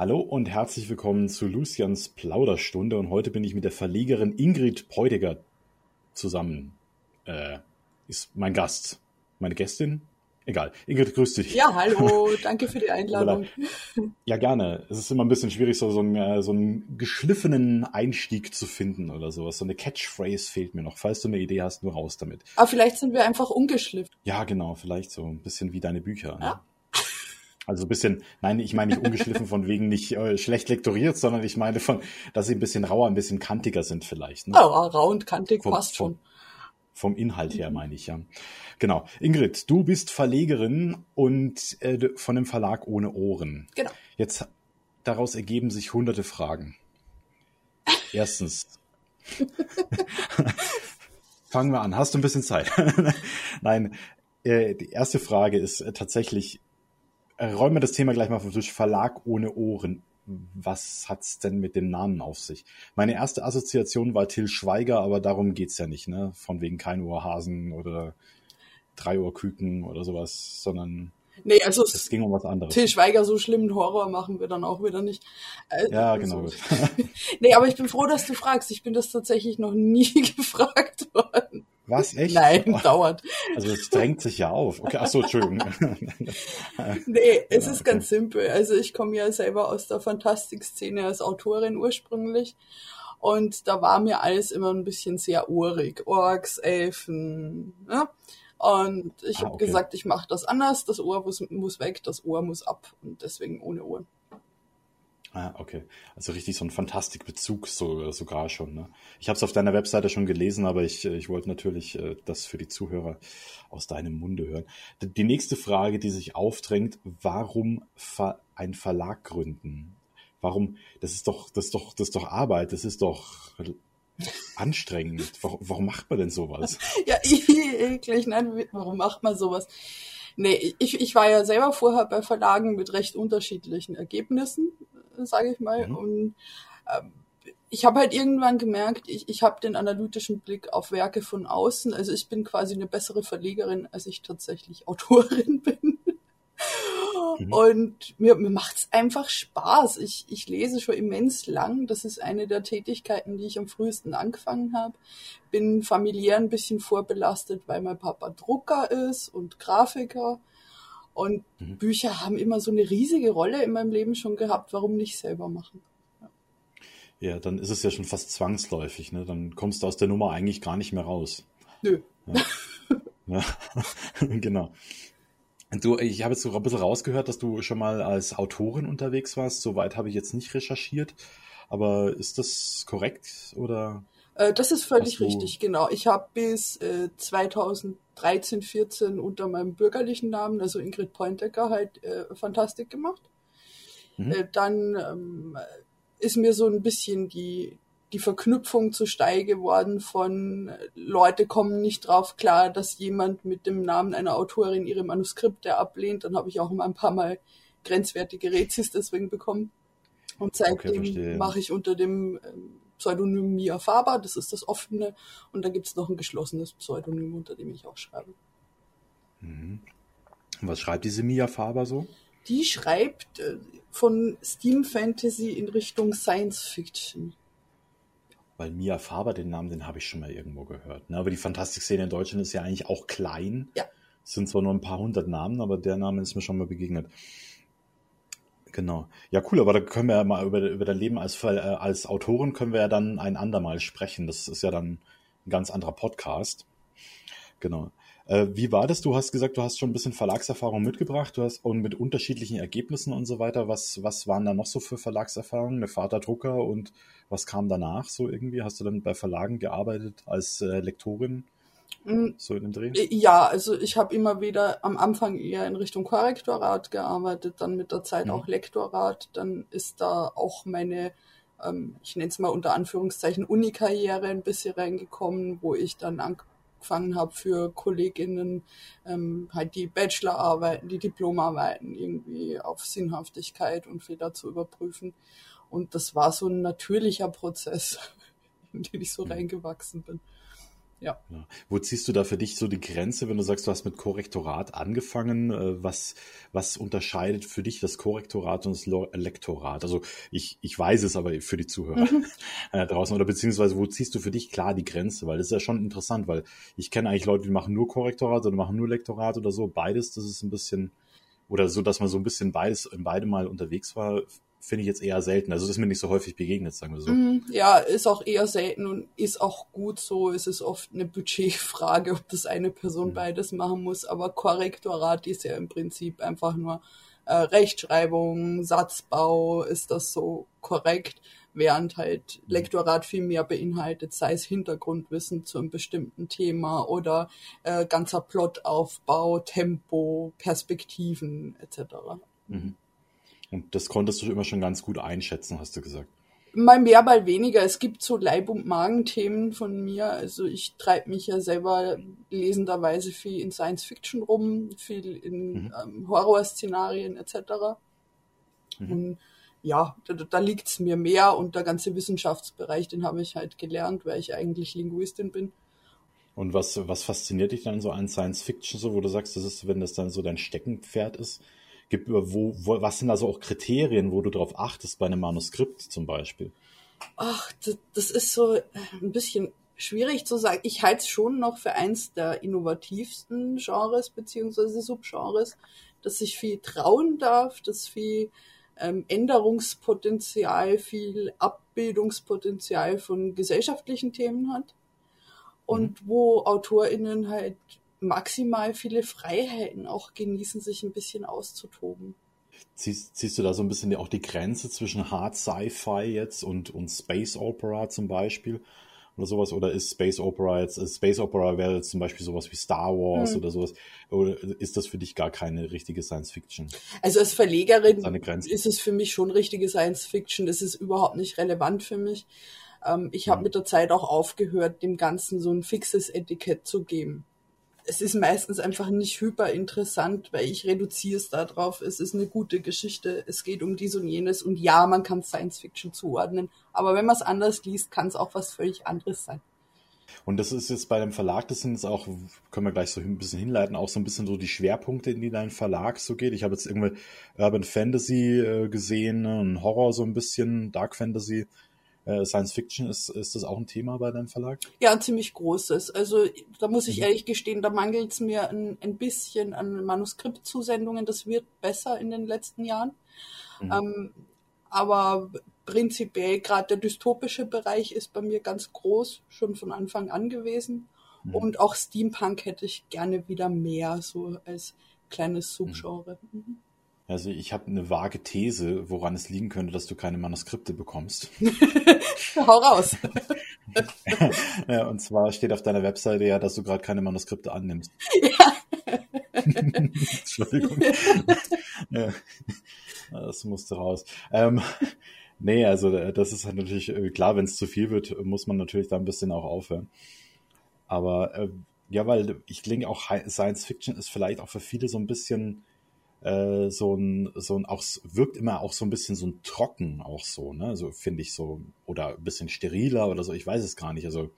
Hallo und herzlich willkommen zu Lucians Plauderstunde und heute bin ich mit der Verlegerin Ingrid Peutiger zusammen. Äh, ist mein Gast, meine Gästin. Egal. Ingrid, grüß dich. Ja, hallo, danke für die Einladung. ja, gerne. Es ist immer ein bisschen schwierig, so, so, einen, äh, so einen geschliffenen Einstieg zu finden oder sowas. So eine Catchphrase fehlt mir noch. Falls du eine Idee hast, nur raus damit. Aber vielleicht sind wir einfach ungeschliffen. Ja, genau, vielleicht so ein bisschen wie deine Bücher. Ne? Also ein bisschen, nein, ich meine nicht ungeschliffen von wegen nicht äh, schlecht lektoriert, sondern ich meine von, dass sie ein bisschen rauer, ein bisschen kantiger sind vielleicht. Ne? Ja, rau und kantig vom, passt schon. Vom, vom Inhalt her meine ich, ja. Genau. Ingrid, du bist Verlegerin und äh, von dem Verlag Ohne Ohren. Genau. Jetzt daraus ergeben sich hunderte Fragen. Erstens. Fangen wir an. Hast du ein bisschen Zeit? Nein, äh, die erste Frage ist äh, tatsächlich, räumen wir das Thema gleich mal vom Tisch. Verlag ohne Ohren. Was hat's denn mit dem Namen auf sich? Meine erste Assoziation war Till Schweiger, aber darum geht's ja nicht, ne? Von wegen kein Ohrhasen oder drei Ohrküken oder sowas, sondern Nee, also es ging um was anderes. Till Schweiger so schlimmen Horror machen wir dann auch wieder nicht. Also, ja, genau. So. nee, aber ich bin froh, dass du fragst. Ich bin das tatsächlich noch nie gefragt worden. Was, echt? Nein, oh. dauert. Also es drängt sich ja auf. Okay, ach so, Entschuldigung. nee, es ja, ist okay. ganz simpel. Also ich komme ja selber aus der Fantastikszene als Autorin ursprünglich. Und da war mir alles immer ein bisschen sehr urig. Orks, Elfen. Ne? Und ich ah, habe okay. gesagt, ich mache das anders. Das Ohr muss, muss weg, das Ohr muss ab. Und deswegen ohne Ohren. Ah, okay. Also richtig so ein Fantastikbezug so, sogar schon. Ne? Ich habe es auf deiner Webseite schon gelesen, aber ich, ich wollte natürlich äh, das für die Zuhörer aus deinem Munde hören. Die nächste Frage, die sich aufdrängt, warum ver ein Verlag gründen? Warum? Das ist doch, das ist doch, das ist doch Arbeit. Das ist doch anstrengend. Warum, warum macht man denn sowas? ja, eklig. Nein, warum macht man sowas? Nee, ich, ich war ja selber vorher bei Verlagen mit recht unterschiedlichen Ergebnissen sage ich mal. Mhm. Und ähm, ich habe halt irgendwann gemerkt, ich, ich habe den analytischen Blick auf Werke von außen. Also ich bin quasi eine bessere Verlegerin, als ich tatsächlich Autorin bin. Mhm. Und mir, mir macht's einfach Spaß. Ich, ich lese schon immens lang. Das ist eine der Tätigkeiten, die ich am frühesten angefangen habe. Bin familiär ein bisschen vorbelastet, weil mein Papa Drucker ist und Grafiker. Und mhm. Bücher haben immer so eine riesige Rolle in meinem Leben schon gehabt. Warum nicht selber machen? Ja. dann ist es ja schon fast zwangsläufig. Ne? Dann kommst du aus der Nummer eigentlich gar nicht mehr raus. Nö. Ja. ja. genau. Du, ich habe jetzt so ein bisschen rausgehört, dass du schon mal als Autorin unterwegs warst. Soweit habe ich jetzt nicht recherchiert. Aber ist das korrekt oder? Äh, das ist völlig richtig, genau. Ich habe bis äh, 2013, 14 unter meinem bürgerlichen Namen, also Ingrid Pointecker, halt äh, Fantastik gemacht. Mhm. Äh, dann ähm, ist mir so ein bisschen die, die Verknüpfung zu steil geworden von äh, Leute kommen nicht drauf klar, dass jemand mit dem Namen einer Autorin ihre Manuskripte ablehnt. Dann habe ich auch immer ein paar Mal grenzwertige Rezis deswegen bekommen. Und seitdem okay, mache ich unter dem ähm, Pseudonym Mia Faber, das ist das offene, und dann gibt es noch ein geschlossenes Pseudonym, unter dem ich auch schreibe. Mhm. Was schreibt diese Mia Faber so? Die schreibt äh, von Steam Fantasy in Richtung Science Fiction. Weil Mia Faber, den Namen, den habe ich schon mal irgendwo gehört. Ne? Aber die Fantastik-Szene in Deutschland ist ja eigentlich auch klein. Ja. Es sind zwar nur ein paar hundert Namen, aber der Name ist mir schon mal begegnet. Genau. Ja, cool, aber da können wir ja mal über, über dein Leben als, äh, als Autorin können wir ja dann ein andermal sprechen. Das ist ja dann ein ganz anderer Podcast. Genau. Äh, wie war das? Du hast gesagt, du hast schon ein bisschen Verlagserfahrung mitgebracht, du hast und mit unterschiedlichen Ergebnissen und so weiter. Was, was waren da noch so für Verlagserfahrungen? Eine Vaterdrucker und was kam danach so irgendwie? Hast du dann bei Verlagen gearbeitet als äh, Lektorin? Mm, so in dem Dreh? Äh, ja, also ich habe immer wieder am Anfang eher in Richtung Korrektorat gearbeitet, dann mit der Zeit ja. auch Lektorat. Dann ist da auch meine, ähm, ich nenne es mal unter Anführungszeichen, Unikarriere ein bisschen reingekommen, wo ich dann angefangen habe für Kolleginnen ähm, halt die Bachelorarbeiten, die Diplomarbeiten irgendwie auf Sinnhaftigkeit und Fehler zu überprüfen. Und das war so ein natürlicher Prozess, in den ich so mhm. reingewachsen bin. Ja. ja. Wo ziehst du da für dich so die Grenze, wenn du sagst, du hast mit Korrektorat angefangen? Äh, was, was unterscheidet für dich das Korrektorat und das Lektorat? Also ich, ich weiß es aber für die Zuhörer mhm. Draußen. Oder beziehungsweise wo ziehst du für dich klar die Grenze? Weil das ist ja schon interessant, weil ich kenne eigentlich Leute, die machen nur Korrektorat oder machen nur Lektorat oder so. Beides, das ist ein bisschen, oder so, dass man so ein bisschen beides in beide mal unterwegs war, finde ich jetzt eher selten. Also das ist mir nicht so häufig begegnet, sagen wir so. Mm, ja, ist auch eher selten und ist auch gut so. Es ist oft eine Budgetfrage, ob das eine Person mhm. beides machen muss. Aber Korrektorat ist ja im Prinzip einfach nur äh, Rechtschreibung, Satzbau, ist das so korrekt, während halt mhm. Lektorat viel mehr beinhaltet, sei es Hintergrundwissen zu einem bestimmten Thema oder äh, ganzer Plotaufbau, Tempo, Perspektiven etc. Mhm. Und das konntest du immer schon ganz gut einschätzen, hast du gesagt. Mal mehr, mal weniger. Es gibt so Leib- und Magenthemen von mir. Also ich treibe mich ja selber lesenderweise viel in Science Fiction rum, viel in mhm. ähm, Horrorszenarien etc. Mhm. Und ja, da, da liegt es mir mehr und der ganze Wissenschaftsbereich, den habe ich halt gelernt, weil ich eigentlich Linguistin bin. Und was, was fasziniert dich dann so an Science Fiction, so wo du sagst, das ist, wenn das dann so dein Steckenpferd ist? Gibt, wo, wo, was sind also auch Kriterien, wo du darauf achtest bei einem Manuskript zum Beispiel? Ach, das, das ist so äh, ein bisschen schwierig zu sagen. Ich halte es schon noch für eins der innovativsten Genres beziehungsweise Subgenres, dass sich viel trauen darf, dass viel ähm, Änderungspotenzial, viel Abbildungspotenzial von gesellschaftlichen Themen hat und mhm. wo AutorInnen halt maximal viele Freiheiten auch genießen, sich ein bisschen auszutoben. Ziehst, ziehst du da so ein bisschen auch die Grenze zwischen Hard Sci-Fi jetzt und, und Space Opera zum Beispiel? Oder sowas? Oder ist Space Opera jetzt, Space Opera wäre jetzt zum Beispiel sowas wie Star Wars hm. oder sowas? Oder ist das für dich gar keine richtige Science Fiction? Also als Verlegerin ist es für mich schon richtige Science Fiction. Das ist überhaupt nicht relevant für mich. Ähm, ich habe hm. mit der Zeit auch aufgehört, dem Ganzen so ein fixes Etikett zu geben es ist meistens einfach nicht hyper interessant, weil ich reduziere es darauf, es ist eine gute Geschichte, es geht um dies und jenes und ja, man kann Science Fiction zuordnen, aber wenn man es anders liest, kann es auch was völlig anderes sein. Und das ist jetzt bei dem Verlag, das sind jetzt auch, können wir gleich so ein bisschen hinleiten, auch so ein bisschen so die Schwerpunkte, in die dein Verlag so geht. Ich habe jetzt irgendwie Urban Fantasy äh, gesehen, ne, und Horror so ein bisschen, Dark Fantasy. Äh, Science Fiction, ist, ist das auch ein Thema bei deinem Verlag? Ja, ein ziemlich großes. Also da muss ich mhm. ehrlich gestehen, da mangelt es mir ein, ein bisschen an Manuskriptzusendungen. Das wird besser in den letzten Jahren. Mhm. Ähm, aber prinzipiell gerade der dystopische Bereich ist bei mir ganz groß, schon von Anfang an gewesen. Mhm. Und auch Steampunk hätte ich gerne wieder mehr, so als kleines mhm. Subgenre. Mhm. Also ich habe eine vage These, woran es liegen könnte, dass du keine Manuskripte bekommst. Hau raus. ja, und zwar steht auf deiner Webseite ja, dass du gerade keine Manuskripte annimmst. Ja. Entschuldigung. ja. Das musste raus. Ähm, nee, also äh, das ist halt natürlich äh, klar, wenn es zu viel wird, muss man natürlich da ein bisschen auch aufhören. Aber äh, ja, weil ich denke auch Science Fiction ist vielleicht auch für viele so ein bisschen äh, so ein, so ein, auch wirkt immer auch so ein bisschen so ein trocken auch so, ne? So finde ich so, oder ein bisschen steriler oder so, ich weiß es gar nicht. Also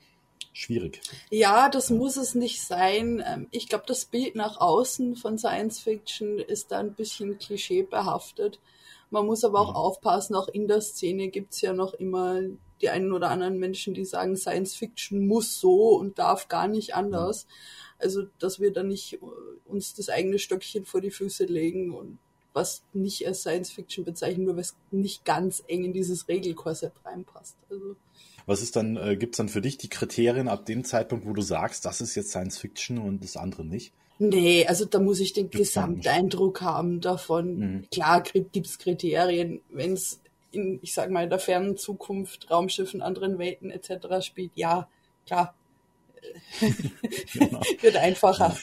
schwierig. Ja, das ja. muss es nicht sein. Ähm, ich glaube, das Bild nach außen von Science Fiction ist da ein bisschen klischeebehaftet. Man muss aber auch mhm. aufpassen, auch in der Szene gibt's ja noch immer die einen oder anderen Menschen, die sagen, Science Fiction muss so und darf gar nicht anders. Mhm. Also, dass wir da nicht äh, uns das eigene Stöckchen vor die Füße legen und was nicht als Science Fiction bezeichnen, nur weil es nicht ganz eng in dieses Regelkorsett reinpasst. Also, was ist dann, äh, gibt es dann für dich die Kriterien ab dem Zeitpunkt, wo du sagst, das ist jetzt Science Fiction und das andere nicht? Nee, also da muss ich den gibt's Gesamteindruck haben davon. Mhm. Klar gibt's Kriterien, wenn es in, ich sag mal, in der fernen Zukunft Raumschiffen, anderen Welten etc. spielt, ja, klar, genau. Wird einfacher.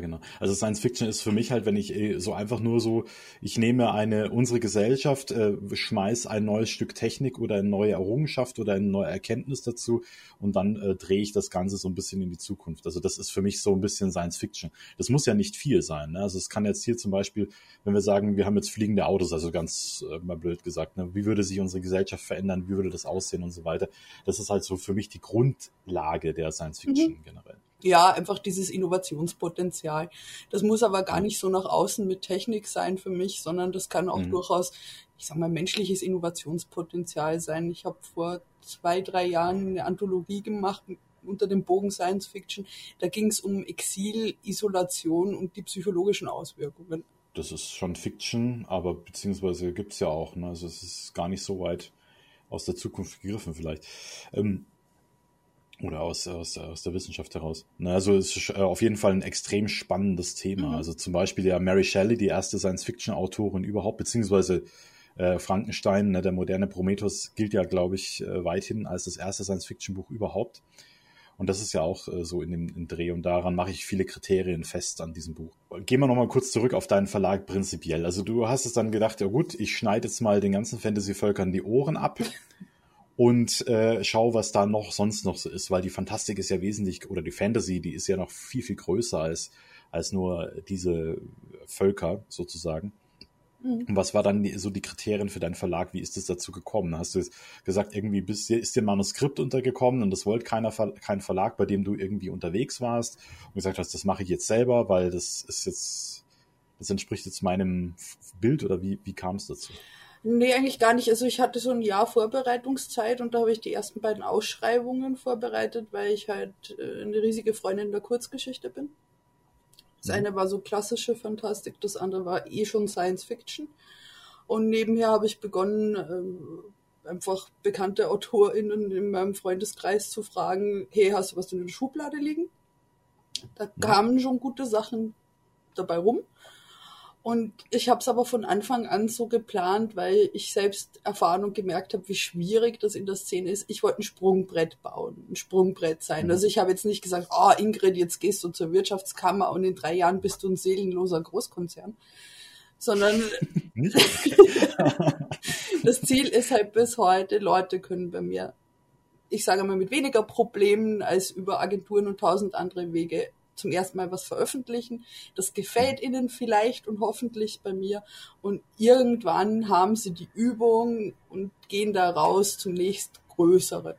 Genau. Also Science Fiction ist für mich halt, wenn ich äh, so einfach nur so, ich nehme eine, unsere Gesellschaft, äh, schmeiß ein neues Stück Technik oder eine neue Errungenschaft oder eine neue Erkenntnis dazu und dann äh, drehe ich das Ganze so ein bisschen in die Zukunft. Also das ist für mich so ein bisschen Science Fiction. Das muss ja nicht viel sein. Ne? Also es kann jetzt hier zum Beispiel, wenn wir sagen, wir haben jetzt fliegende Autos, also ganz äh, mal blöd gesagt, ne? wie würde sich unsere Gesellschaft verändern, wie würde das aussehen und so weiter. Das ist halt so für mich die Grundlage der Science Fiction mhm. generell ja, einfach dieses Innovationspotenzial. Das muss aber gar nicht so nach außen mit Technik sein für mich, sondern das kann auch mhm. durchaus, ich sag mal, menschliches Innovationspotenzial sein. Ich habe vor zwei, drei Jahren eine Anthologie gemacht unter dem Bogen Science Fiction. Da ging es um Exil, Isolation und die psychologischen Auswirkungen. Das ist schon Fiction, aber beziehungsweise gibt's ja auch. Ne? Also es ist gar nicht so weit aus der Zukunft gegriffen vielleicht. Ähm, oder aus, aus, aus der Wissenschaft heraus. Na, also es ist äh, auf jeden Fall ein extrem spannendes Thema. Mhm. Also zum Beispiel ja Mary Shelley, die erste Science-Fiction-Autorin überhaupt, beziehungsweise äh, Frankenstein, ne, der moderne Prometheus, gilt ja, glaube ich, äh, weithin als das erste Science-Fiction-Buch überhaupt. Und das ist ja auch äh, so in dem in Dreh und daran mache ich viele Kriterien fest an diesem Buch. Gehen wir nochmal kurz zurück auf deinen Verlag prinzipiell. Also du hast es dann gedacht, ja gut, ich schneide jetzt mal den ganzen Fantasy-Völkern die Ohren ab und äh, schau, was da noch sonst noch so ist, weil die Fantastik ist ja wesentlich, oder die Fantasy, die ist ja noch viel, viel größer als, als nur diese Völker sozusagen. Mhm. Und was war dann die, so die Kriterien für deinen Verlag? Wie ist es dazu gekommen? Hast du gesagt, irgendwie bist, ist dir ein Manuskript untergekommen und das wollte keiner, kein Verlag, bei dem du irgendwie unterwegs warst und gesagt hast, das mache ich jetzt selber, weil das ist jetzt, das entspricht jetzt meinem Bild oder wie, wie kam es dazu? Nee, eigentlich gar nicht. Also ich hatte so ein Jahr Vorbereitungszeit und da habe ich die ersten beiden Ausschreibungen vorbereitet, weil ich halt äh, eine riesige Freundin der Kurzgeschichte bin. Das eine war so klassische Fantastik, das andere war eh schon Science Fiction. Und nebenher habe ich begonnen, äh, einfach bekannte AutorInnen in meinem Freundeskreis zu fragen, hey, hast du was in der Schublade liegen? Da kamen schon gute Sachen dabei rum. Und ich habe es aber von Anfang an so geplant, weil ich selbst erfahren und gemerkt habe, wie schwierig das in der Szene ist. Ich wollte ein Sprungbrett bauen, ein Sprungbrett sein. Mhm. Also ich habe jetzt nicht gesagt, ah oh, Ingrid, jetzt gehst du zur Wirtschaftskammer und in drei Jahren bist du ein seelenloser Großkonzern, sondern das Ziel ist halt bis heute, Leute können bei mir, ich sage mal, mit weniger Problemen als über Agenturen und tausend andere Wege zum ersten Mal was veröffentlichen. Das gefällt ihnen vielleicht und hoffentlich bei mir. Und irgendwann haben sie die Übung und gehen da raus zum nächstgrößeren.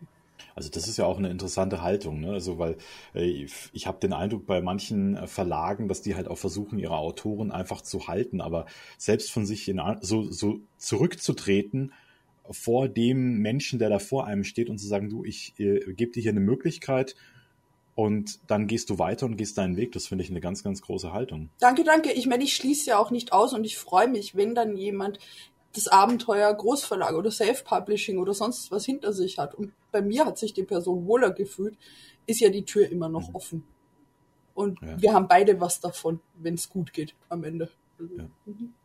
Also das ist ja auch eine interessante Haltung, ne? Also weil äh, ich habe den Eindruck bei manchen äh, Verlagen, dass die halt auch versuchen, ihre Autoren einfach zu halten, aber selbst von sich in, so, so zurückzutreten vor dem Menschen, der da vor einem steht und zu sagen, du, ich äh, gebe dir hier eine Möglichkeit, und dann gehst du weiter und gehst deinen Weg. Das finde ich eine ganz, ganz große Haltung. Danke, danke. Ich meine, ich schließe ja auch nicht aus und ich freue mich, wenn dann jemand das Abenteuer Großverlag oder Self-Publishing oder sonst was hinter sich hat. Und bei mir hat sich die Person wohler gefühlt, ist ja die Tür immer noch mhm. offen. Und ja. wir haben beide was davon, wenn es gut geht am Ende. Ja. Mhm.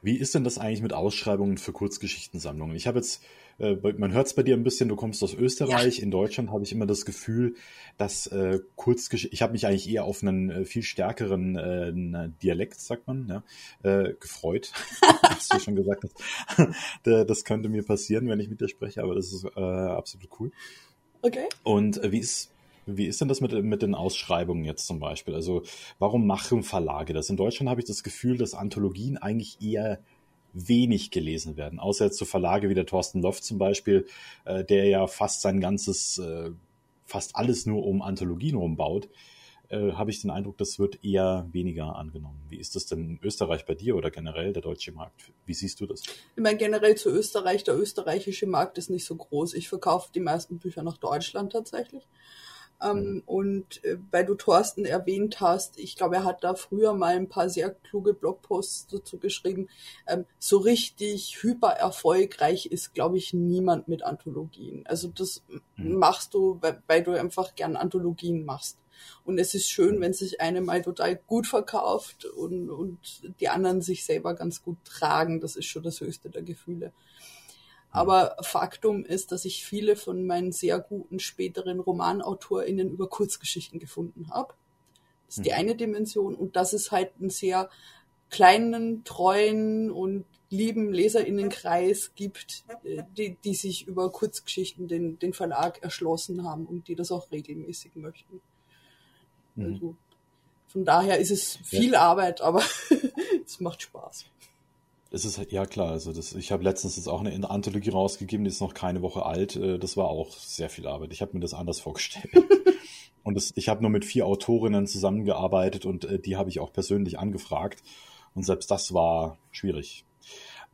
Wie ist denn das eigentlich mit Ausschreibungen für Kurzgeschichtensammlungen? Ich habe jetzt äh, man hört es bei dir ein bisschen, du kommst aus Österreich. Ja. In Deutschland habe ich immer das Gefühl, dass äh, Kurzgeschichte, ich habe mich eigentlich eher auf einen äh, viel stärkeren äh, Dialekt, sagt man, ja, äh, gefreut, was du schon gesagt hast. das könnte mir passieren, wenn ich mit dir spreche, aber das ist äh, absolut cool. Okay. Und äh, wie ist wie ist denn das mit, mit den Ausschreibungen jetzt zum Beispiel? Also warum machen Verlage das? In Deutschland habe ich das Gefühl, dass Anthologien eigentlich eher wenig gelesen werden. Außer jetzt so Verlage wie der Thorsten Loft zum Beispiel, äh, der ja fast sein ganzes, äh, fast alles nur um Anthologien rumbaut, äh, habe ich den Eindruck, das wird eher weniger angenommen. Wie ist das denn in Österreich bei dir oder generell der deutsche Markt? Wie siehst du das? Ich meine, generell zu Österreich, der österreichische Markt ist nicht so groß. Ich verkaufe die meisten Bücher nach Deutschland tatsächlich. Ähm, mhm. Und äh, weil du Thorsten erwähnt hast, ich glaube, er hat da früher mal ein paar sehr kluge Blogposts dazu geschrieben. Ähm, so richtig hyper erfolgreich ist, glaube ich, niemand mit Anthologien. Also das mhm. machst du, weil, weil, du einfach gern Anthologien machst. Und es ist schön, mhm. wenn sich eine mal total gut verkauft und, und die anderen sich selber ganz gut tragen. Das ist schon das höchste der Gefühle. Aber Faktum ist, dass ich viele von meinen sehr guten späteren RomanautorInnen über Kurzgeschichten gefunden habe. Das ist die eine Dimension und das ist halt einen sehr kleinen, treuen und lieben Leserinnenkreis gibt, äh, die, die sich über Kurzgeschichten den, den Verlag erschlossen haben und die das auch regelmäßig möchten. Mhm. Also, von daher ist es viel ja. Arbeit, aber es macht Spaß. Es ist ja klar, also das, ich habe letztens jetzt auch eine Anthologie rausgegeben, die ist noch keine Woche alt. Äh, das war auch sehr viel Arbeit. Ich habe mir das anders vorgestellt. und das, ich habe nur mit vier Autorinnen zusammengearbeitet und äh, die habe ich auch persönlich angefragt. Und selbst das war schwierig.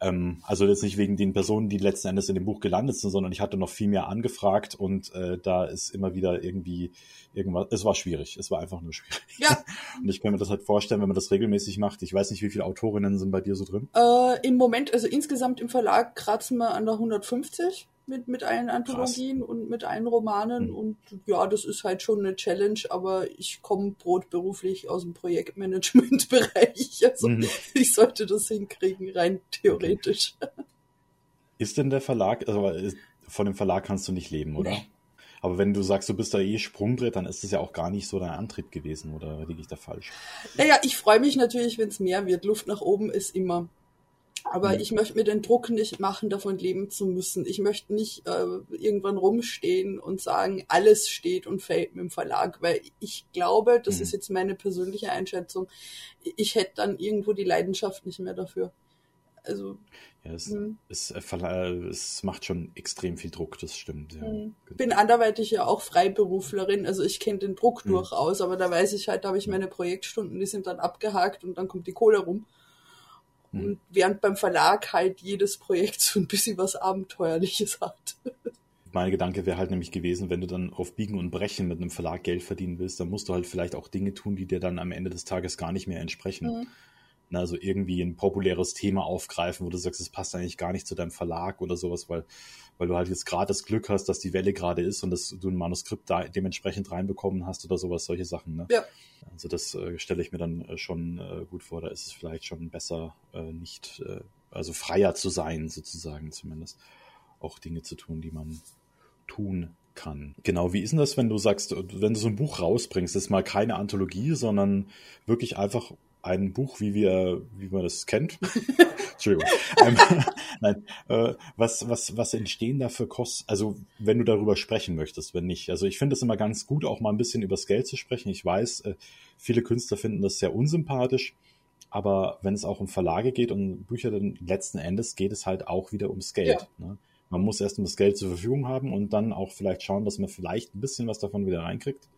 Ähm, also jetzt nicht wegen den Personen, die letzten Endes in dem Buch gelandet sind, sondern ich hatte noch viel mehr angefragt und äh, da ist immer wieder irgendwie irgendwas, es war schwierig, es war einfach nur schwierig. Ja. Und ich kann mir das halt vorstellen, wenn man das regelmäßig macht. Ich weiß nicht, wie viele Autorinnen sind bei dir so drin? Äh, Im Moment, also insgesamt im Verlag kratzen wir an der 150 mit, mit allen Anthologien Krass. und mit allen Romanen. Mhm. Und ja, das ist halt schon eine Challenge, aber ich komme brotberuflich aus dem Projektmanagement-Bereich. Also mhm. ich sollte das hinkriegen, rein theoretisch. Ist denn der Verlag, also von dem Verlag kannst du nicht leben, oder? Nee. Aber wenn du sagst, du bist da eh Sprungbrett, dann ist das ja auch gar nicht so dein Antrieb gewesen, oder liege ich da falsch? Naja, ich freue mich natürlich, wenn es mehr wird. Luft nach oben ist immer. Aber ich möchte mir den Druck nicht machen, davon leben zu müssen. Ich möchte nicht äh, irgendwann rumstehen und sagen, alles steht und fällt mit dem Verlag, weil ich glaube, das mhm. ist jetzt meine persönliche Einschätzung, ich hätte dann irgendwo die Leidenschaft nicht mehr dafür. Also ja, es, mhm. es, äh, es, macht schon extrem viel Druck, das stimmt. Ja. Mhm. Bin anderweitig ja auch Freiberuflerin, also ich kenne den Druck mhm. durchaus, aber da weiß ich halt, da habe ich meine Projektstunden, die sind dann abgehakt und dann kommt die Kohle rum. Mhm. Und während beim Verlag halt jedes Projekt so ein bisschen was Abenteuerliches hat. Mein Gedanke wäre halt nämlich gewesen, wenn du dann auf Biegen und Brechen mit einem Verlag Geld verdienen willst, dann musst du halt vielleicht auch Dinge tun, die dir dann am Ende des Tages gar nicht mehr entsprechen. Mhm. Also irgendwie ein populäres Thema aufgreifen, wo du sagst, es passt eigentlich gar nicht zu deinem Verlag oder sowas, weil, weil du halt jetzt gerade das Glück hast, dass die Welle gerade ist und dass du ein Manuskript da dementsprechend reinbekommen hast oder sowas, solche Sachen. Ne? Ja. Also das äh, stelle ich mir dann äh, schon äh, gut vor. Da ist es vielleicht schon besser, äh, nicht, äh, also freier zu sein, sozusagen zumindest. Auch Dinge zu tun, die man tun kann. Genau, wie ist denn das, wenn du sagst, wenn du so ein Buch rausbringst, das ist mal keine Anthologie, sondern wirklich einfach ein Buch, wie wir, wie man das kennt. Entschuldigung. ähm, nein, äh, was, was, was entstehen da für Kosten? Also, wenn du darüber sprechen möchtest, wenn nicht. Also, ich finde es immer ganz gut, auch mal ein bisschen übers Geld zu sprechen. Ich weiß, äh, viele Künstler finden das sehr unsympathisch. Aber wenn es auch um Verlage geht und Bücher, dann letzten Endes geht es halt auch wieder ums Geld. Ja. Ne? Man muss erst das Geld zur Verfügung haben und dann auch vielleicht schauen, dass man vielleicht ein bisschen was davon wieder reinkriegt.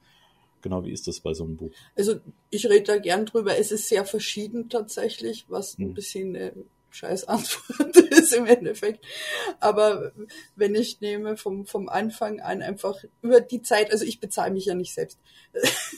Genau, wie ist das bei so einem Buch? Also ich rede da gern drüber. Es ist sehr verschieden tatsächlich, was ein hm. bisschen äh, scheiß Antwort ist im Endeffekt. Aber wenn ich nehme vom, vom Anfang an einfach über die Zeit, also ich bezahle mich ja nicht selbst.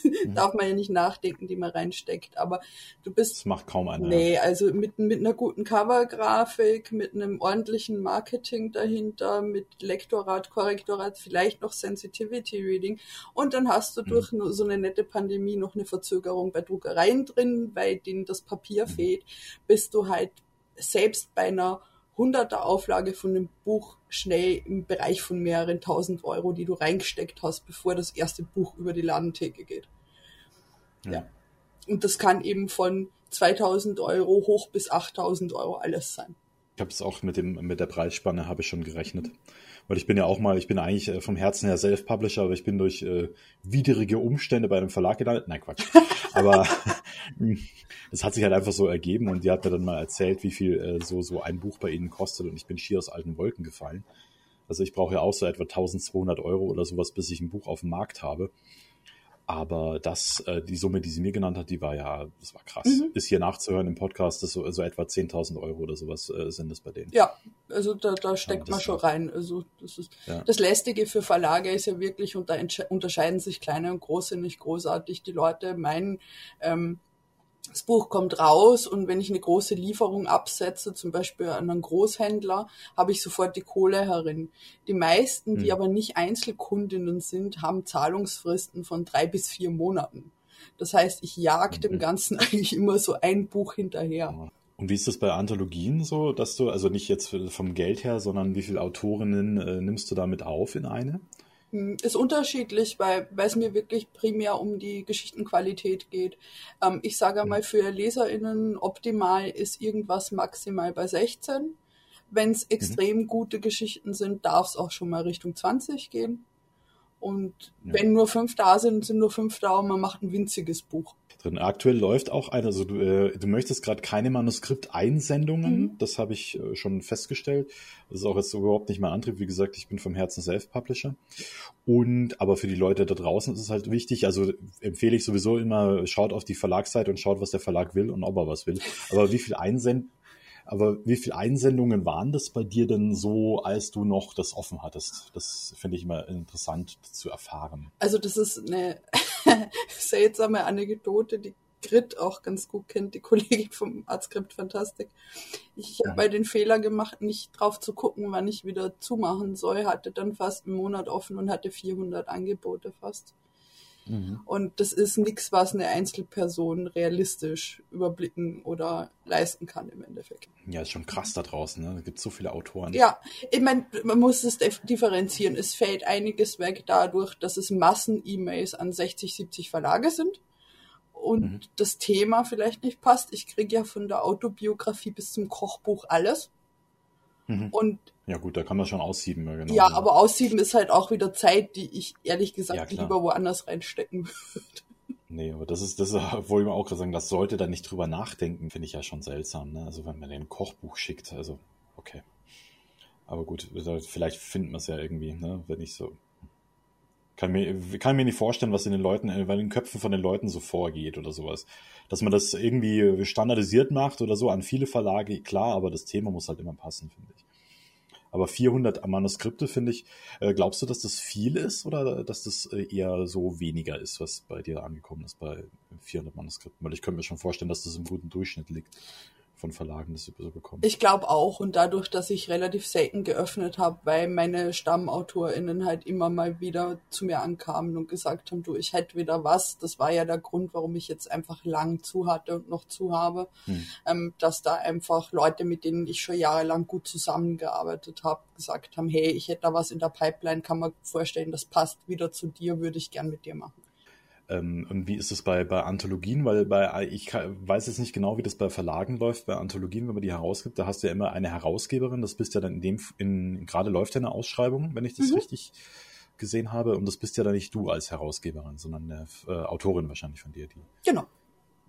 Mhm. Darf man ja nicht nachdenken, die man reinsteckt. Aber du bist. Das macht kaum einer. Nee, also mit, mit einer guten Covergrafik, mit einem ordentlichen Marketing dahinter, mit Lektorat, Korrektorat, vielleicht noch Sensitivity Reading. Und dann hast du mhm. durch so eine nette Pandemie noch eine Verzögerung bei Druckereien drin, weil denen das Papier mhm. fehlt, bist du halt selbst bei einer hunderter Auflage von einem Buch schnell im Bereich von mehreren tausend Euro, die du reingesteckt hast, bevor das erste Buch über die Ladentheke geht. Ja. ja. Und das kann eben von 2000 Euro hoch bis 8000 Euro alles sein. Ich habe es auch mit dem mit der Preisspanne habe ich schon gerechnet. Weil ich bin ja auch mal, ich bin eigentlich äh, vom Herzen her Self-Publisher, aber ich bin durch äh, widrige Umstände bei einem Verlag gelandet. Nein, Quatsch. aber das hat sich halt einfach so ergeben und die hat mir dann mal erzählt, wie viel äh, so, so ein Buch bei ihnen kostet und ich bin schier aus alten Wolken gefallen. Also ich brauche ja auch so etwa 1200 Euro oder sowas, bis ich ein Buch auf dem Markt habe. Aber das, äh, die Summe, die sie mir genannt hat, die war ja, das war krass. Mhm. Ist hier nachzuhören im Podcast, das so, so etwa 10.000 Euro oder sowas äh, sind das bei denen. Ja, also da, da steckt ja, man schon rein. Also das ist ja. das Lästige für Verlage ist ja wirklich, und da unterscheiden sich kleine und große nicht großartig. Die Leute meinen, ähm, das Buch kommt raus und wenn ich eine große Lieferung absetze, zum Beispiel an einen Großhändler, habe ich sofort die Kohle herin. Die meisten, die hm. aber nicht Einzelkundinnen sind, haben Zahlungsfristen von drei bis vier Monaten. Das heißt, ich jag dem mhm. Ganzen eigentlich immer so ein Buch hinterher. Und wie ist das bei Anthologien so, dass du, also nicht jetzt vom Geld her, sondern wie viele Autorinnen äh, nimmst du damit auf in eine? Hm, ist unterschiedlich, weil, weil es mir wirklich primär um die Geschichtenqualität geht. Ähm, ich sage mal, für LeserInnen optimal ist irgendwas maximal bei 16. Wenn es extrem mhm. gute Geschichten sind, darf es auch schon mal Richtung 20 gehen. Und ja. wenn nur fünf da sind, sind nur fünf da und man macht ein winziges Buch. Drin. Aktuell läuft auch eine, also du, äh, du möchtest gerade keine Manuskript-Einsendungen, mhm. das habe ich äh, schon festgestellt. Das ist auch jetzt überhaupt nicht mein Antrieb. Wie gesagt, ich bin vom Herzen Self-Publisher. Und aber für die Leute da draußen ist es halt wichtig, also empfehle ich sowieso immer, schaut auf die Verlagsseite und schaut, was der Verlag will und ob er was will. Aber wie viel Einsend aber wie viele Einsendungen waren das bei dir denn so, als du noch das offen hattest? Das finde ich immer interessant zu erfahren. Also das ist eine seltsame Anekdote, die Grit auch ganz gut kennt, die Kollegin vom Artskript Fantastik. Ich habe bei den Fehler gemacht, nicht drauf zu gucken, wann ich wieder zumachen soll, hatte dann fast einen Monat offen und hatte 400 Angebote fast. Mhm. Und das ist nichts, was eine Einzelperson realistisch überblicken oder leisten kann im Endeffekt. Ja, ist schon krass da draußen, ne? Es gibt so viele Autoren. Ja, ich meine, man muss es differenzieren. Es fällt einiges weg dadurch, dass es Massen-E-Mails an 60, 70 Verlage sind und mhm. das Thema vielleicht nicht passt. Ich kriege ja von der Autobiografie bis zum Kochbuch alles. Mhm. Und ja gut, da kann man schon aussieben. Genau. Ja, aber aussieben ist halt auch wieder Zeit, die ich ehrlich gesagt ja, lieber woanders reinstecken würde. Nee, aber das ist, das wollte ich mir auch gerade sagen, das sollte da nicht drüber nachdenken, finde ich ja schon seltsam, ne? Also wenn man den Kochbuch schickt, also okay. Aber gut, vielleicht findet man es ja irgendwie, ne? Wenn ich so. Kann mir, kann mir nicht vorstellen, was in den Leuten, in den Köpfen von den Leuten so vorgeht oder sowas. Dass man das irgendwie standardisiert macht oder so an viele Verlage, klar, aber das Thema muss halt immer passen, finde ich. Aber 400 Manuskripte finde ich, äh, glaubst du, dass das viel ist oder dass das äh, eher so weniger ist, was bei dir angekommen ist bei 400 Manuskripten? Weil ich könnte mir schon vorstellen, dass das im guten Durchschnitt liegt von Verlagen das so bekommen. Ich glaube auch und dadurch, dass ich relativ selten geöffnet habe, weil meine StammautorInnen halt immer mal wieder zu mir ankamen und gesagt haben, du, ich hätte wieder was. Das war ja der Grund, warum ich jetzt einfach lang zu hatte und noch zu habe, hm. ähm, dass da einfach Leute, mit denen ich schon jahrelang gut zusammengearbeitet habe, gesagt haben, hey, ich hätte da was in der Pipeline, kann man vorstellen, das passt wieder zu dir, würde ich gern mit dir machen. Ähm, und wie ist es bei, bei Anthologien? Weil bei, ich weiß jetzt nicht genau, wie das bei Verlagen läuft. Bei Anthologien, wenn man die herausgibt, da hast du ja immer eine Herausgeberin. Das bist ja dann in dem, in, gerade läuft ja eine Ausschreibung, wenn ich das mhm. richtig gesehen habe. Und das bist ja dann nicht du als Herausgeberin, sondern eine äh, Autorin wahrscheinlich von dir. Die, genau.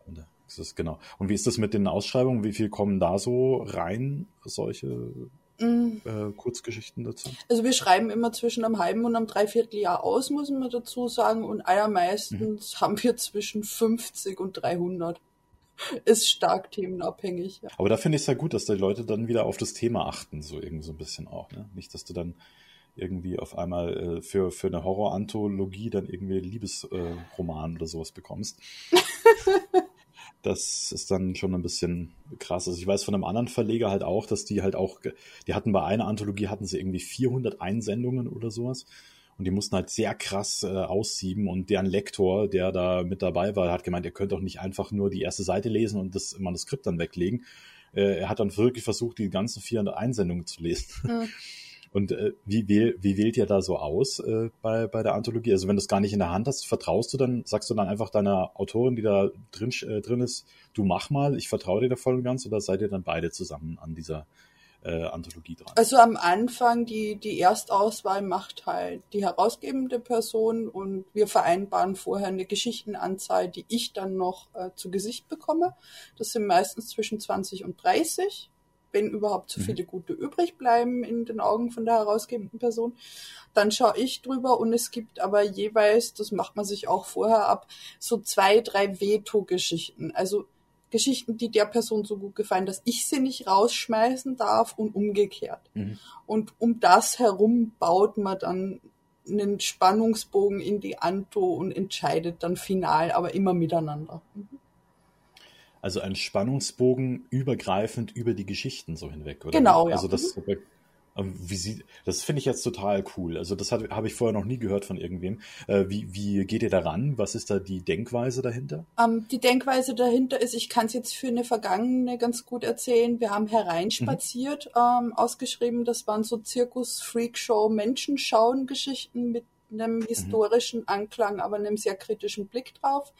Und, das ist genau. Und wie ist das mit den Ausschreibungen? Wie viel kommen da so rein, solche Mhm. Äh, Kurzgeschichten dazu? Also wir schreiben immer zwischen einem halben und einem Dreivierteljahr aus, muss man dazu sagen. Und allermeistens mhm. haben wir zwischen 50 und 300. Ist stark themenabhängig. Ja. Aber da finde ich es ja gut, dass die Leute dann wieder auf das Thema achten, so irgendwie so ein bisschen auch. Ne? Nicht, dass du dann irgendwie auf einmal äh, für, für eine Horror-Anthologie dann irgendwie Liebesroman äh, oder sowas bekommst. das ist dann schon ein bisschen krass. Also ich weiß von einem anderen Verleger halt auch, dass die halt auch, die hatten bei einer Anthologie hatten sie irgendwie 400 Einsendungen oder sowas. Und die mussten halt sehr krass äh, aussieben und deren Lektor, der da mit dabei war, hat gemeint, ihr könnt doch nicht einfach nur die erste Seite lesen und das Manuskript dann weglegen. Äh, er hat dann wirklich versucht, die ganzen 400 Einsendungen zu lesen. Mhm. Und äh, wie, wähl, wie wählt ihr da so aus äh, bei, bei der Anthologie? Also wenn du es gar nicht in der Hand hast, vertraust du dann, sagst du dann einfach deiner Autorin, die da drin, äh, drin ist, du mach mal, ich vertraue dir da voll und ganz, oder seid ihr dann beide zusammen an dieser äh, Anthologie dran? Also am Anfang, die, die Erstauswahl macht halt die herausgebende Person und wir vereinbaren vorher eine Geschichtenanzahl, die ich dann noch äh, zu Gesicht bekomme. Das sind meistens zwischen 20 und 30 wenn überhaupt zu mhm. viele gute übrig bleiben in den Augen von der herausgebenden Person, dann schaue ich drüber und es gibt aber jeweils, das macht man sich auch vorher ab, so zwei, drei Veto-Geschichten. Also Geschichten, die der Person so gut gefallen, dass ich sie nicht rausschmeißen darf und umgekehrt. Mhm. Und um das herum baut man dann einen Spannungsbogen in die Anto und entscheidet dann final, aber immer miteinander. Mhm. Also ein Spannungsbogen übergreifend über die Geschichten so hinweg, oder? Genau, ja. Also das, mhm. Ähm, wie sie, das finde ich jetzt total cool. Also das habe ich vorher noch nie gehört von irgendwem. Äh, wie, wie geht ihr daran? Was ist da die Denkweise dahinter? Ähm, die Denkweise dahinter ist, ich kann es jetzt für eine vergangene ganz gut erzählen. Wir haben hereinspaziert mhm. ähm, ausgeschrieben. Das waren so Zirkus, Freakshow, Menschenschauen-Geschichten mit einem historischen Anklang, aber einem sehr kritischen Blick drauf.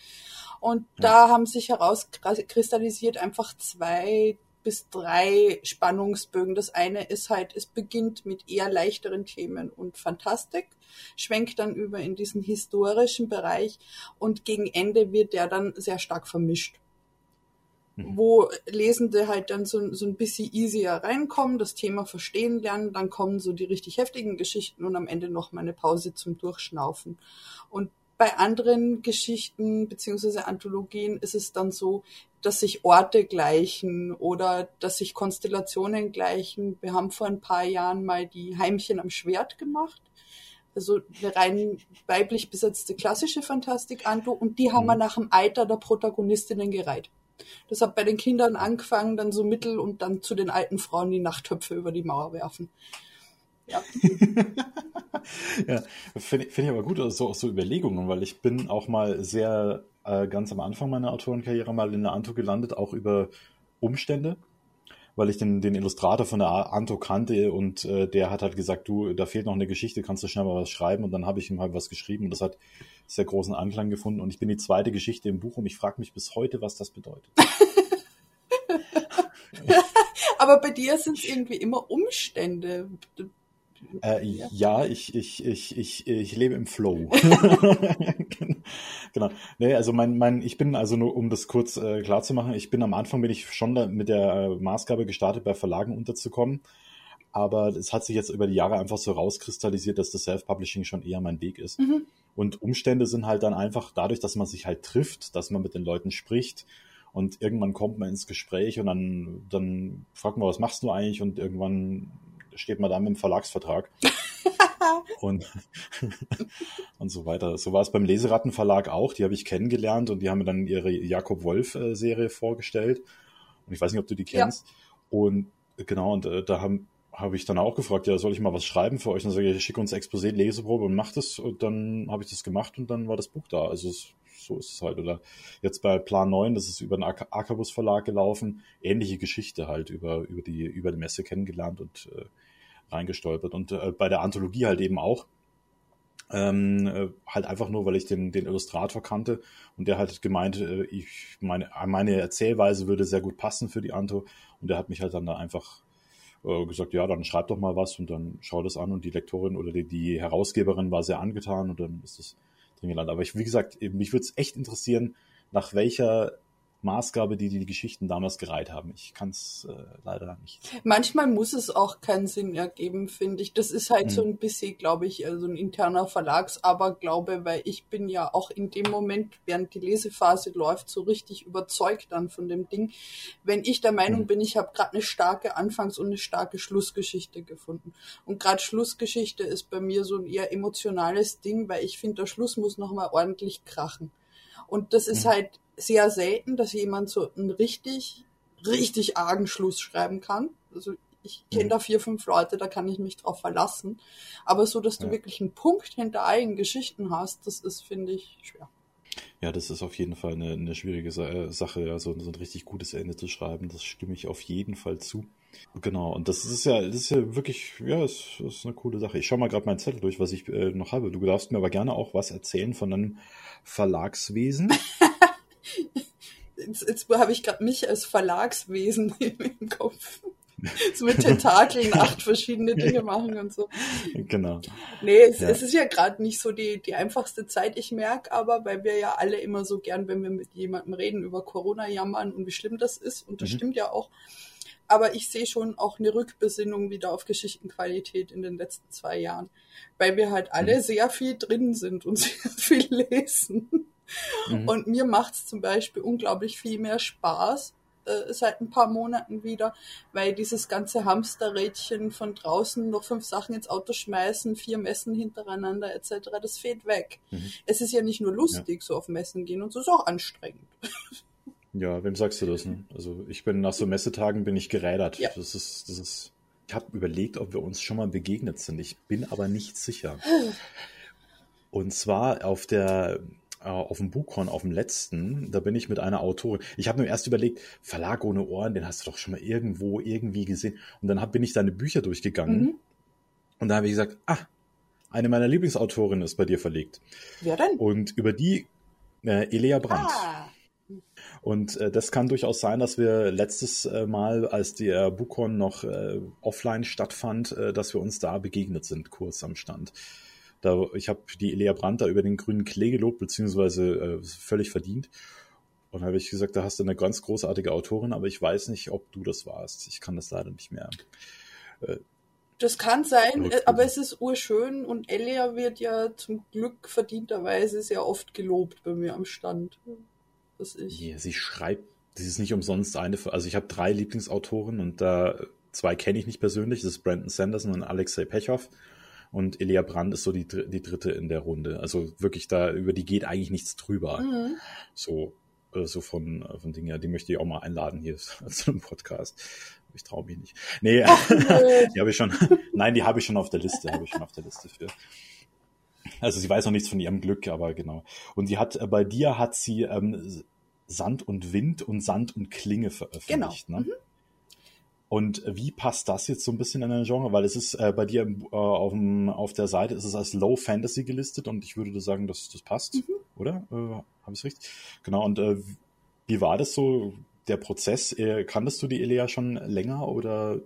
Und da haben sich herauskristallisiert einfach zwei bis drei Spannungsbögen. Das eine ist halt, es beginnt mit eher leichteren Themen und Fantastik, schwenkt dann über in diesen historischen Bereich und gegen Ende wird der dann sehr stark vermischt. Mhm. Wo Lesende halt dann so, so ein bisschen easier reinkommen, das Thema verstehen lernen, dann kommen so die richtig heftigen Geschichten und am Ende noch mal eine Pause zum Durchschnaufen. Und bei anderen Geschichten beziehungsweise Anthologien ist es dann so, dass sich Orte gleichen oder dass sich Konstellationen gleichen. Wir haben vor ein paar Jahren mal die Heimchen am Schwert gemacht. Also eine rein weiblich besetzte klassische Fantastik Anto und die haben mhm. wir nach dem Alter der Protagonistinnen gereiht. Das hat bei den Kindern angefangen, dann so mittel und dann zu den alten Frauen die Nachttöpfe über die Mauer werfen. Ja, ja finde find ich aber gut, also so, so Überlegungen, weil ich bin auch mal sehr äh, ganz am Anfang meiner Autorenkarriere mal in der Anto gelandet, auch über Umstände, weil ich den, den Illustrator von der Anto kannte und äh, der hat halt gesagt, du, da fehlt noch eine Geschichte, kannst du schnell mal was schreiben und dann habe ich ihm halt was geschrieben und das hat sehr großen Anklang gefunden und ich bin die zweite Geschichte im Buch und ich frage mich bis heute, was das bedeutet. Aber bei dir sind es irgendwie immer Umstände. Äh, ja. ja, ich, ich, ich, ich, ich lebe im Flow. genau. Nee, also mein, mein, ich bin also nur, um das kurz äh, klar zu machen, ich bin am Anfang bin ich schon da mit der äh, Maßgabe gestartet, bei Verlagen unterzukommen. Aber es hat sich jetzt über die Jahre einfach so rauskristallisiert, dass das Self-Publishing schon eher mein Weg ist. Mhm. Und Umstände sind halt dann einfach dadurch, dass man sich halt trifft, dass man mit den Leuten spricht und irgendwann kommt man ins Gespräch und dann, dann fragt man, was machst du eigentlich? Und irgendwann steht man da mit dem Verlagsvertrag. und, und so weiter. So war es beim Leserattenverlag auch. Die habe ich kennengelernt und die haben mir dann ihre Jakob Wolf-Serie vorgestellt. Und ich weiß nicht, ob du die kennst. Ja. Und genau, und äh, da haben habe ich dann auch gefragt, ja, soll ich mal was schreiben für euch? Und dann sage ich, schick uns Exposé, Leseprobe und mach das. Und dann habe ich das gemacht und dann war das Buch da. Also es, so ist es halt. Oder jetzt bei Plan 9, das ist über den Akabus Verlag gelaufen. Ähnliche Geschichte halt über, über die, über die Messe kennengelernt und äh, reingestolpert. Und äh, bei der Anthologie halt eben auch. Ähm, äh, halt einfach nur, weil ich den, den Illustrator kannte und der hat gemeint, äh, ich meine, meine Erzählweise würde sehr gut passen für die Anto und der hat mich halt dann da einfach äh, gesagt, ja, dann schreib doch mal was und dann schau das an und die Lektorin oder die, die Herausgeberin war sehr angetan und dann ist es drin gelandet. Aber ich, wie gesagt, mich würde es echt interessieren, nach welcher Maßgabe, die die Geschichten damals gereiht haben. Ich kann es äh, leider nicht. Manchmal muss es auch keinen Sinn ergeben, finde ich. Das ist halt mhm. so ein bisschen, glaube ich, so also ein interner Verlagsaberglaube, weil ich bin ja auch in dem Moment, während die Lesephase läuft, so richtig überzeugt dann von dem Ding. Wenn ich der Meinung mhm. bin, ich habe gerade eine starke Anfangs- und eine starke Schlussgeschichte gefunden. Und gerade Schlussgeschichte ist bei mir so ein eher emotionales Ding, weil ich finde, der Schluss muss nochmal ordentlich krachen. Und das ist mhm. halt sehr selten, dass jemand so einen richtig, richtig argen Schluss schreiben kann. Also ich kenne mhm. da vier, fünf Leute, da kann ich mich drauf verlassen. Aber so, dass du ja. wirklich einen Punkt hinter allen Geschichten hast, das ist, finde ich, schwer. Ja, das ist auf jeden Fall eine, eine schwierige äh, Sache, ja, so, ein richtig gutes Ende zu schreiben. Das stimme ich auf jeden Fall zu. Genau, und das ist ja, das ist ja wirklich, ja, das, das ist eine coole Sache. Ich schaue mal gerade meinen Zettel durch, was ich äh, noch habe. Du darfst mir aber gerne auch was erzählen von einem Verlagswesen. jetzt, jetzt habe ich gerade mich als Verlagswesen im Kopf. so mit Tentakeln acht verschiedene Dinge machen und so. Genau. Nee, es, ja. es ist ja gerade nicht so die, die einfachste Zeit. Ich merke aber, weil wir ja alle immer so gern, wenn wir mit jemandem reden, über Corona jammern und wie schlimm das ist. Und das mhm. stimmt ja auch. Aber ich sehe schon auch eine Rückbesinnung wieder auf Geschichtenqualität in den letzten zwei Jahren. Weil wir halt alle mhm. sehr viel drin sind und sehr viel lesen. Mhm. Und mir macht es zum Beispiel unglaublich viel mehr Spaß, äh, seit ein paar Monaten wieder, weil dieses ganze Hamsterrädchen von draußen noch fünf Sachen ins Auto schmeißen, vier Messen hintereinander etc., das fehlt weg. Mhm. Es ist ja nicht nur lustig, ja. so auf Messen gehen und so, es ist auch anstrengend. Ja, wem sagst du das? Ne? Also ich bin nach so Messetagen bin ich gerädert. Ja. Das ist, das ist. Ich habe überlegt, ob wir uns schon mal begegnet sind. Ich bin aber nicht sicher. Und zwar auf der auf dem Buchhorn, auf dem letzten, da bin ich mit einer Autorin. Ich habe mir erst überlegt, Verlag ohne Ohren, den hast du doch schon mal irgendwo irgendwie gesehen. Und dann hab, bin ich deine Bücher durchgegangen. Mhm. Und da habe ich gesagt, ah, eine meiner Lieblingsautorinnen ist bei dir verlegt. Wer denn? Und über die äh, Elea Brandt. Ah, Und äh, das kann durchaus sein, dass wir letztes äh, Mal, als der Bukon noch äh, offline stattfand, äh, dass wir uns da begegnet sind, kurz am Stand. Da, ich habe die Elea Brandt da über den grünen Klee gelobt, beziehungsweise äh, völlig verdient. Und da habe ich gesagt, da hast du eine ganz großartige Autorin, aber ich weiß nicht, ob du das warst. Ich kann das leider nicht mehr. das kann sein, äh, aber es ist urschön und Elia wird ja zum Glück verdienterweise sehr oft gelobt bei mir am Stand. Was ich. Yeah, sie schreibt, sie ist nicht umsonst eine, also ich habe drei Lieblingsautoren und da zwei kenne ich nicht persönlich, das ist Brandon Sanderson und Alexei Pechow. Und Elia Brand ist so die, die dritte in der Runde. Also wirklich da, über die geht eigentlich nichts drüber. Mhm. So, äh, so von, äh, von Dingen, ja, die möchte ich auch mal einladen hier zu einem Podcast. Ich traue mich nicht. Nee, nö. die habe ich schon, nein, die habe ich schon auf der Liste, habe ich schon auf der Liste für. Also sie weiß noch nichts von ihrem Glück, aber genau. Und sie hat, äh, bei dir hat sie ähm, Sand und Wind und Sand und Klinge veröffentlicht. Genau. Ne? Und wie passt das jetzt so ein bisschen in dein Genre? Weil es ist äh, bei dir im, äh, auf, dem, auf der Seite ist es als Low Fantasy gelistet und ich würde sagen, dass das passt, Mhm. oder? Äh, Habe ich es richtig? Genau. Und äh, wie war das so, der Prozess? Äh, kanntest du die Elea schon länger oder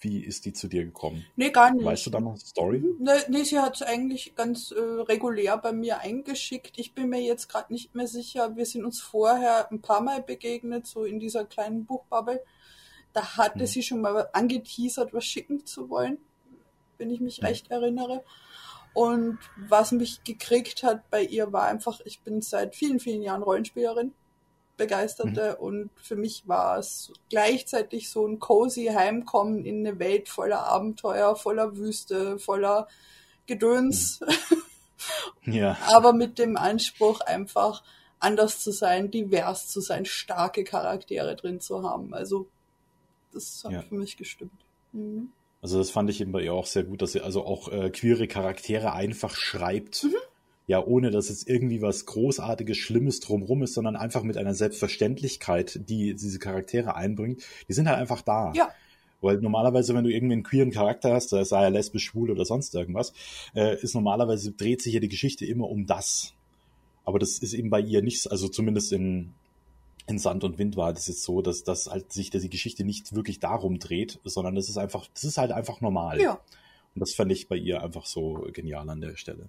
wie ist die zu dir gekommen? Nee, gar nicht. Weißt du da noch die Story? Nee, nee, sie hat es eigentlich ganz äh, regulär bei mir eingeschickt. Ich bin mir jetzt gerade nicht mehr sicher. Wir sind uns vorher ein paar Mal begegnet, so in dieser kleinen Buchbubble. Da hatte Mhm. sie schon mal angeteasert, was schicken zu wollen, wenn ich mich Mhm. recht erinnere. Und was mich gekriegt hat bei ihr war einfach, ich bin seit vielen, vielen Jahren Rollenspielerin, begeisterte und für mich war es gleichzeitig so ein cozy Heimkommen in eine Welt voller Abenteuer, voller Wüste, voller Gedöns, Ja. aber mit dem Anspruch einfach anders zu sein, divers zu sein, starke Charaktere drin zu haben. Also das hat Ja. für mich gestimmt. Mhm. Also das fand ich eben bei ihr auch sehr gut, dass sie also auch äh, queere Charaktere einfach schreibt. Mhm. Ja, ohne dass jetzt irgendwie was Großartiges, Schlimmes drumrum ist, sondern einfach mit einer Selbstverständlichkeit, die diese Charaktere einbringt. Die sind halt einfach da. Ja. Weil normalerweise, wenn du irgendwie einen queeren Charakter hast, sei er lesbisch, schwul oder sonst irgendwas, äh, ist normalerweise dreht sich ja die Geschichte immer um das. Aber das ist eben bei ihr nicht, also zumindest in, in Sand und Wind war das jetzt so, dass, dass halt sich die Geschichte nicht wirklich darum dreht, sondern das ist einfach, das ist halt einfach normal. Ja, Und das fand ich bei ihr einfach so genial an der Stelle.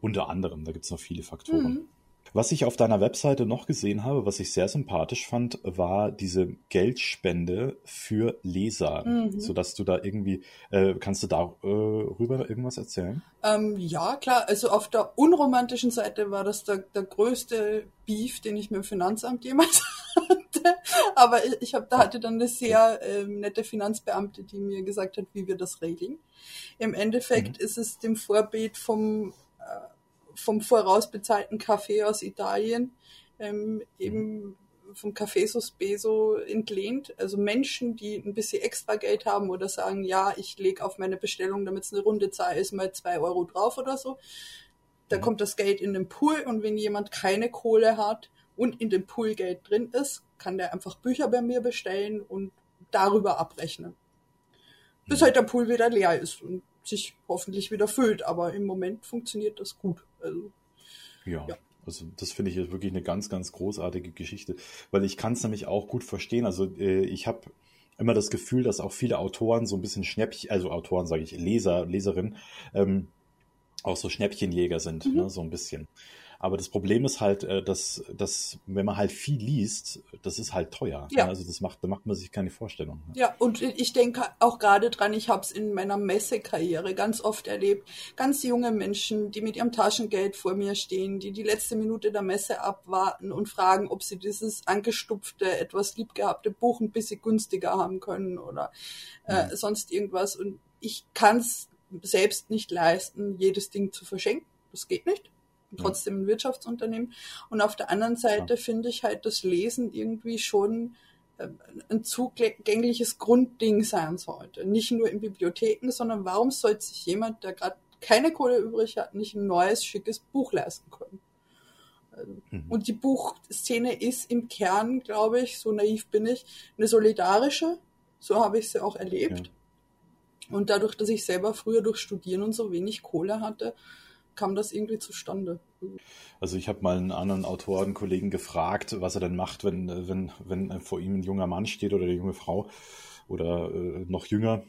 Unter anderem, da gibt's noch viele Faktoren. Mhm. Was ich auf deiner Webseite noch gesehen habe, was ich sehr sympathisch fand, war diese Geldspende für Leser, Mhm. sodass du da irgendwie, äh, kannst du darüber äh, irgendwas erzählen? ähm, ja, klar. Also auf der unromantischen Seite war das der, der größte Beef, den ich mit dem Finanzamt jemals hatte. Aber ich, ich hab, da hatte dann eine sehr ähm, nette Finanzbeamte, die mir gesagt hat, wie wir das regeln. Im Endeffekt ist es dem Vorbild vom, äh, vom vorausbezahlten Kaffee aus Italien, ähm, eben vom Café Sospeso entlehnt. Also Menschen, die ein bisschen extra Geld haben oder sagen, ja, ich lege auf meine Bestellung, damit es eine runde Zahl ist, mal zwei Euro drauf oder so. Da Mhm. kommt das Geld in den Pool und wenn jemand keine Kohle hat und in dem Pool Geld drin ist, kann der einfach Bücher bei mir bestellen und darüber abrechnen. Bis Mhm. halt der Pool wieder leer ist und sich hoffentlich wieder füllt. Aber im Moment funktioniert das gut. Also, Ja. Ja. Also das finde ich jetzt wirklich eine ganz, ganz großartige Geschichte, weil ich kann es nämlich auch gut verstehen. Also äh, ich habe immer das Gefühl, dass auch viele Autoren so ein bisschen Schnäppchen, also Autoren sage ich, Leser, Leserinnen, ähm, auch so Schnäppchenjäger sind, Mhm. ne, so ein bisschen. Aber das Problem ist halt, äh, dass, dass wenn man halt viel liest, das ist halt teuer. Ja. Also das macht, da macht man sich keine Vorstellung. Ja, und ich denke auch gerade dran, ich habe es in meiner Messekarriere ganz oft erlebt. Ganz junge Menschen, die mit ihrem Taschengeld vor mir stehen, die die letzte Minute der Messe abwarten und fragen, ob sie dieses angestupfte, etwas liebgehabte Buch ein bisschen günstiger haben können oder äh, sonst irgendwas. Und ich kann es selbst nicht leisten, jedes Ding zu verschenken. Das geht nicht. Trotzdem ein Wirtschaftsunternehmen. Und auf der anderen Seite finde ich halt das Lesen irgendwie schon äh, ein zugängliches Grundding sein sollte. Nicht nur in Bibliotheken, sondern warum sollte sich jemand, der gerade keine Kohle übrig hat, nicht ein neues, schickes Buch leisten können? Also, Mhm. Und die Buchszene ist im Kern, glaube ich, so naiv bin ich, eine solidarische. So habe ich sie auch erlebt. Und dadurch, dass ich selber früher durch Studieren und so wenig Kohle hatte, kam das irgendwie zustande. Also ich habe mal einen anderen Autorenkollegen gefragt, was er denn macht, wenn, wenn, wenn vor ihm ein junger Mann steht oder eine junge Frau oder äh, noch jünger.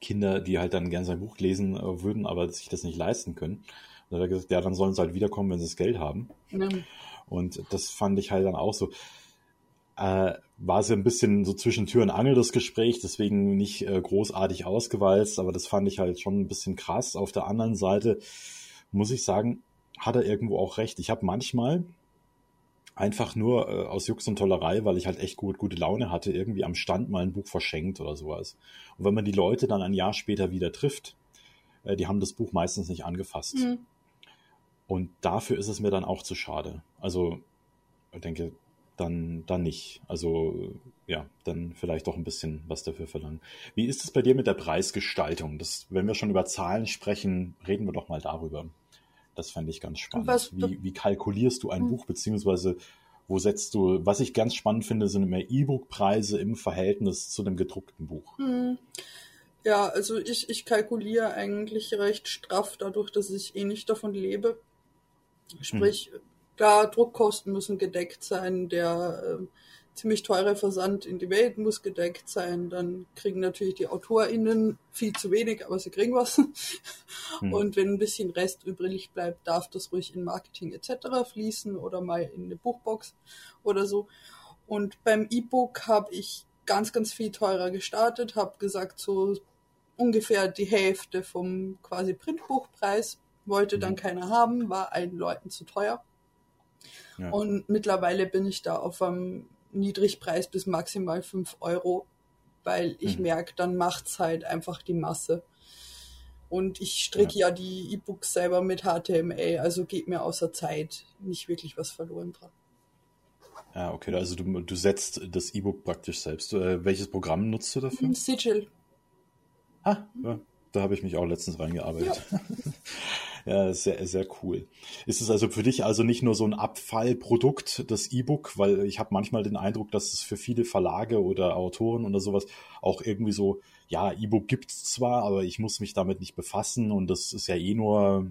Kinder, die halt dann gerne sein Buch lesen äh, würden, aber sich das nicht leisten können. Und dann hat er gesagt, ja, dann sollen sie halt wiederkommen, wenn sie das Geld haben. Ja. Und das fand ich halt dann auch so. Äh, war es ja ein bisschen so zwischen Tür und Angel das Gespräch, deswegen nicht äh, großartig ausgewalzt, aber das fand ich halt schon ein bisschen krass. Auf der anderen Seite muss ich sagen, hat er irgendwo auch recht. Ich habe manchmal einfach nur äh, aus Jux und Tollerei, weil ich halt echt gut, gute Laune hatte, irgendwie am Stand mal ein Buch verschenkt oder sowas. Und wenn man die Leute dann ein Jahr später wieder trifft, äh, die haben das Buch meistens nicht angefasst. Mhm. Und dafür ist es mir dann auch zu schade. Also, ich denke, dann, dann nicht. Also, ja, dann vielleicht doch ein bisschen was dafür verlangen. Wie ist es bei dir mit der Preisgestaltung? Das, wenn wir schon über Zahlen sprechen, reden wir doch mal darüber. Das fände ich ganz spannend. Was, wie, wie kalkulierst du ein hm. Buch, beziehungsweise wo setzt du, was ich ganz spannend finde, sind immer E-Book-Preise im Verhältnis zu dem gedruckten Buch. Hm. Ja, also ich, ich kalkuliere eigentlich recht straff, dadurch, dass ich eh nicht davon lebe. Sprich, hm. Klar, Druckkosten müssen gedeckt sein, der äh, ziemlich teure Versand in die Welt muss gedeckt sein. Dann kriegen natürlich die AutorInnen viel zu wenig, aber sie kriegen was. Mhm. Und wenn ein bisschen Rest übrig bleibt, darf das ruhig in Marketing etc. fließen oder mal in eine Buchbox oder so. Und beim E-Book habe ich ganz, ganz viel teurer gestartet, habe gesagt, so ungefähr die Hälfte vom quasi Printbuchpreis wollte dann mhm. keiner haben, war allen Leuten zu teuer. Ja. Und mittlerweile bin ich da auf einem Niedrigpreis bis maximal 5 Euro, weil ich mhm. merke, dann macht es halt einfach die Masse. Und ich stricke ja. ja die E-Books selber mit HTML, also geht mir außer Zeit nicht wirklich was verloren dran. Ja, okay, also du, du setzt das E-Book praktisch selbst. Äh, welches Programm nutzt du dafür? Sigil. Ah, ja, da habe ich mich auch letztens reingearbeitet. Ja. Ja, sehr, sehr cool. Ist es also für dich also nicht nur so ein Abfallprodukt, das E-Book, weil ich habe manchmal den Eindruck, dass es für viele Verlage oder Autoren oder sowas auch irgendwie so, ja, E-Book gibt's zwar, aber ich muss mich damit nicht befassen und das ist ja eh nur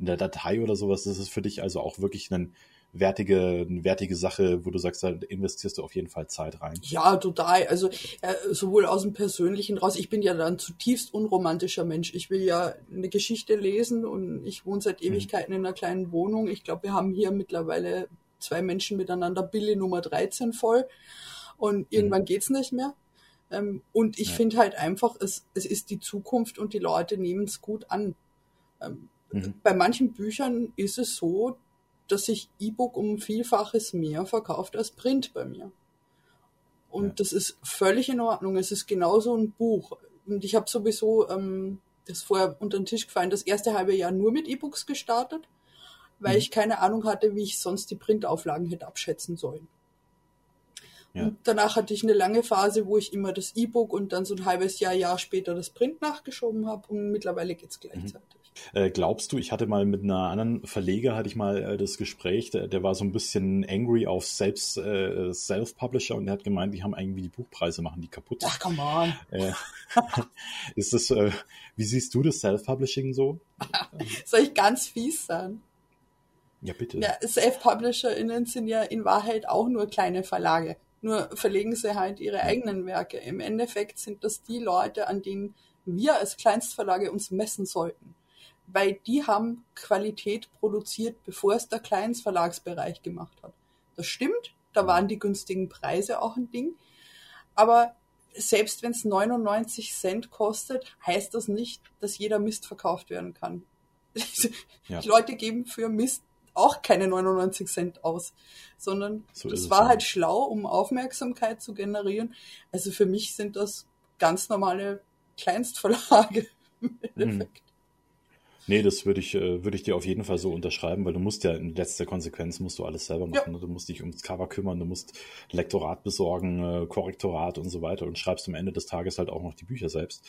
in der Datei oder sowas. Das ist für dich also auch wirklich ein wertige, eine wertige Sache, wo du sagst, da investierst du auf jeden Fall Zeit rein. Ja, total. Also äh, sowohl aus dem Persönlichen raus. Ich bin ja dann zutiefst unromantischer Mensch. Ich will ja eine Geschichte lesen und ich wohne seit mhm. Ewigkeiten mhm. in einer kleinen Wohnung. Ich glaube, wir haben hier mittlerweile zwei Menschen miteinander Bille Nummer 13 voll und irgendwann mhm. geht's nicht mehr. Ähm, und ich ja. finde halt einfach, es, es ist die Zukunft und die Leute nehmen es gut an. Ähm, mhm. Bei manchen Büchern ist es so, dass sich E-Book um Vielfaches mehr verkauft als Print bei mir. Und ja. das ist völlig in Ordnung. Es ist genauso ein Buch. Und ich habe sowieso, ähm, das ist vorher unter den Tisch gefallen, das erste halbe Jahr nur mit E-Books gestartet, weil mhm. ich keine Ahnung hatte, wie ich sonst die Printauflagen hätte abschätzen sollen. Ja. Und danach hatte ich eine lange Phase, wo ich immer das E-Book und dann so ein halbes Jahr, Jahr später das Print nachgeschoben habe und mittlerweile geht's mhm. Äh, glaubst du, ich hatte mal mit einer anderen Verleger, hatte ich mal äh, das Gespräch, der, der war so ein bisschen angry auf selbst äh, Self-Publisher und der hat gemeint, die haben irgendwie die Buchpreise, machen die kaputt. Ach, come on. Äh, ist das, wie siehst du das Self-Publishing so? Soll ich ganz fies sein? Ja, bitte. Ja, Self-PublisherInnen sind ja in Wahrheit auch nur kleine Verlage. Nur verlegen sie halt ihre eigenen Werke. Im Endeffekt sind das die Leute, an denen wir als Kleinstverlage uns messen sollten weil die haben Qualität produziert, bevor es der Kleinstverlagsbereich gemacht hat. Das stimmt, da waren die günstigen Preise auch ein Ding, aber selbst wenn es 99 Cent kostet, heißt das nicht, dass jeder Mist verkauft werden kann. Ja. Die Leute geben für Mist auch keine 99 Cent aus, sondern so das war halt schlau, um Aufmerksamkeit zu generieren. Also für mich sind das ganz normale Kleinstverlage im Endeffekt. Nee, das würde ich, äh, würde ich dir auf jeden Fall so unterschreiben, weil du musst ja in letzter Konsequenz musst du alles selber machen. Ja. Du musst dich ums Cover kümmern, du musst Lektorat besorgen, äh, Korrektorat und so weiter und schreibst am Ende des Tages halt auch noch die Bücher selbst.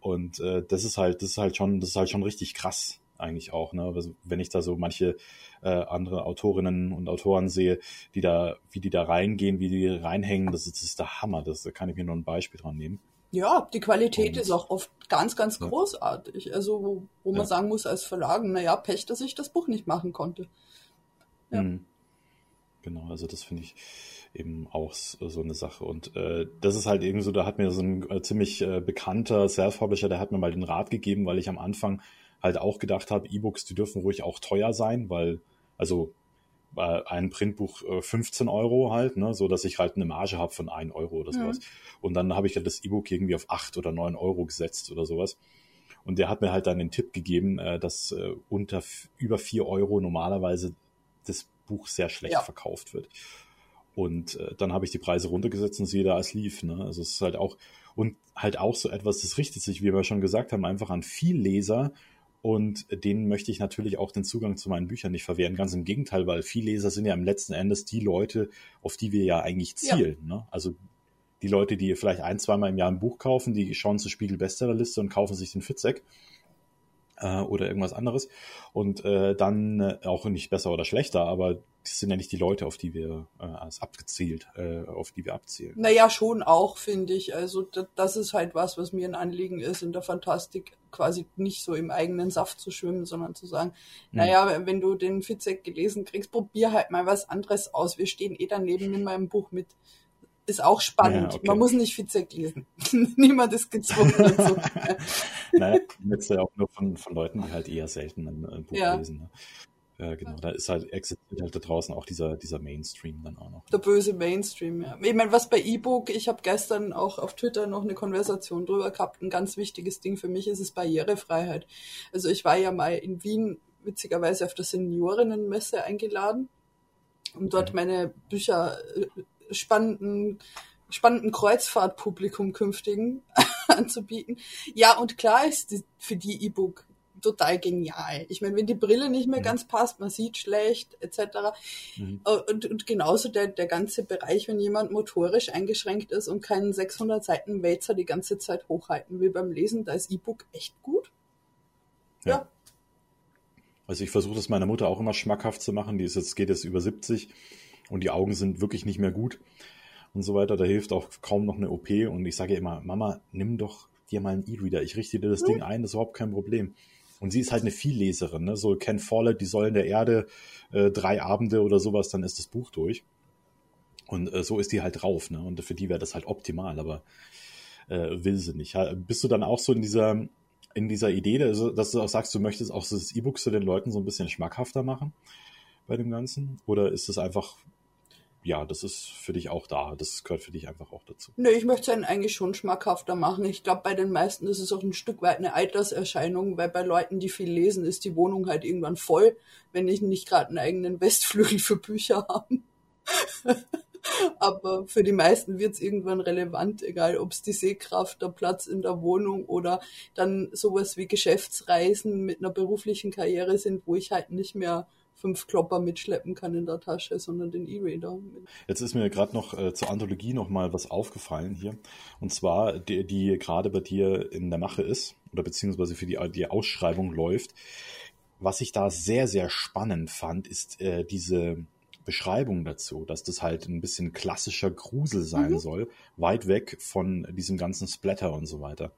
Und äh, das ist halt, das ist halt schon, das ist halt schon richtig krass eigentlich auch. Ne? Also, wenn ich da so manche äh, andere Autorinnen und Autoren sehe, die da, wie die da reingehen, wie die reinhängen, das ist, das ist der Hammer. Das da kann ich mir nur ein Beispiel dran nehmen. Ja, die Qualität und, ist auch oft ganz, ganz ja. großartig. Also, wo, wo man ja. sagen muss als Verlagen, naja, Pech, dass ich das Buch nicht machen konnte. Ja. Mhm. Genau, also das finde ich eben auch so eine Sache. Und äh, das ist halt eben so, da hat mir so ein äh, ziemlich äh, bekannter Self-Publisher, der hat mir mal den Rat gegeben, weil ich am Anfang halt auch gedacht habe, E-Books, die dürfen ruhig auch teuer sein, weil, also bei ein Printbuch äh, 15 Euro halt, ne, so dass ich halt eine Marge habe von 1 Euro oder sowas. Mhm. Und dann habe ich halt das E-Book irgendwie auf 8 oder 9 Euro gesetzt oder sowas. Und der hat mir halt dann den Tipp gegeben, äh, dass äh, unter über 4 Euro normalerweise das Buch sehr schlecht ja. verkauft wird. Und äh, dann habe ich die Preise runtergesetzt und sehe da, es lief. Ne? Also es ist halt auch, und halt auch so etwas, das richtet sich, wie wir schon gesagt haben, einfach an viel Leser. Und denen möchte ich natürlich auch den Zugang zu meinen Büchern nicht verwehren. Ganz im Gegenteil, weil viel Leser sind ja im letzten Endes die Leute, auf die wir ja eigentlich zielen. Ja. Ne? Also die Leute, die vielleicht ein, zweimal im Jahr ein Buch kaufen, die schauen zur Spiegel Bestsellerliste und kaufen sich den Fitzek äh, oder irgendwas anderes. Und äh, dann äh, auch nicht besser oder schlechter, aber das sind ja nicht die Leute, auf die wir äh, als abgezielt, äh, auf die wir abzielen. Naja, schon auch, finde ich. Also das, ist halt was, was mir ein Anliegen ist, in der Fantastik quasi nicht so im eigenen Saft zu schwimmen, sondern zu sagen, hm. naja, wenn du den Fitzek gelesen kriegst, probier halt mal was anderes aus. Wir stehen eh daneben in meinem Buch mit ist auch spannend. Ja, okay. Man muss nicht Fitzek lesen. Niemand ist gezwungen dazu. naja, jetzt ja auch nur von, von Leuten, die halt eher selten ein, ein Buch ja. lesen. Ne? Ja, genau. Da ist halt, existiert halt da draußen auch dieser, dieser Mainstream dann auch noch. Der böse Mainstream, ja. Ich meine, was bei E-Book, ich habe gestern auch auf Twitter noch eine Konversation drüber gehabt. Ein ganz wichtiges Ding für mich ist es Barrierefreiheit. Also ich war ja mal in Wien witzigerweise auf der Seniorinnenmesse eingeladen, um dort mhm. meine Bücher äh, spannenden, spannenden Kreuzfahrtpublikum künftigen anzubieten. Ja, und klar ist die, für die E-Book total genial. Ich meine, wenn die Brille nicht mehr mhm. ganz passt, man sieht schlecht, etc. Mhm. Äh, und, und genauso der, der ganze Bereich, wenn jemand motorisch eingeschränkt ist und keinen 600 Seiten Wälzer die ganze Zeit hochhalten will beim Lesen, da ist E-Book echt gut. Ja. ja. Also ich versuche das meiner Mutter auch immer schmackhaft zu machen. Die ist jetzt, geht jetzt über 70 und die Augen sind wirklich nicht mehr gut und so weiter. Da hilft auch kaum noch eine OP. Und ich sage immer, Mama, nimm doch dir mal einen E-Reader. Ich richte dir das mhm. Ding ein, das ist überhaupt kein Problem. Und sie ist halt eine Vielleserin, ne? so Ken Follett, die Säulen der Erde, äh, drei Abende oder sowas, dann ist das Buch durch. Und äh, so ist die halt drauf, ne? Und für die wäre das halt optimal, aber äh, will sie nicht. Bist du dann auch so in dieser, in dieser Idee, dass du auch sagst, du möchtest auch das E-Book zu den Leuten so ein bisschen schmackhafter machen bei dem Ganzen? Oder ist es einfach ja, das ist für dich auch da. Das gehört für dich einfach auch dazu. Nö, ich möchte es eigentlich schon schmackhafter machen. Ich glaube, bei den meisten ist es auch ein Stück weit eine Alterserscheinung, weil bei Leuten, die viel lesen, ist die Wohnung halt irgendwann voll, wenn ich nicht gerade einen eigenen Westflügel für Bücher haben. Aber für die meisten wird es irgendwann relevant, egal ob es die Sehkraft, der Platz in der Wohnung oder dann sowas wie Geschäftsreisen mit einer beruflichen Karriere sind, wo ich halt nicht mehr fünf Klopper mitschleppen kann in der Tasche, sondern den E-Reader. Jetzt ist mir gerade noch äh, zur Anthologie noch mal was aufgefallen hier. Und zwar, die, die gerade bei dir in der Mache ist, oder beziehungsweise für die, die Ausschreibung läuft. Was ich da sehr, sehr spannend fand, ist äh, diese Beschreibung dazu, dass das halt ein bisschen klassischer Grusel sein mhm. soll, weit weg von diesem ganzen Splatter und so weiter.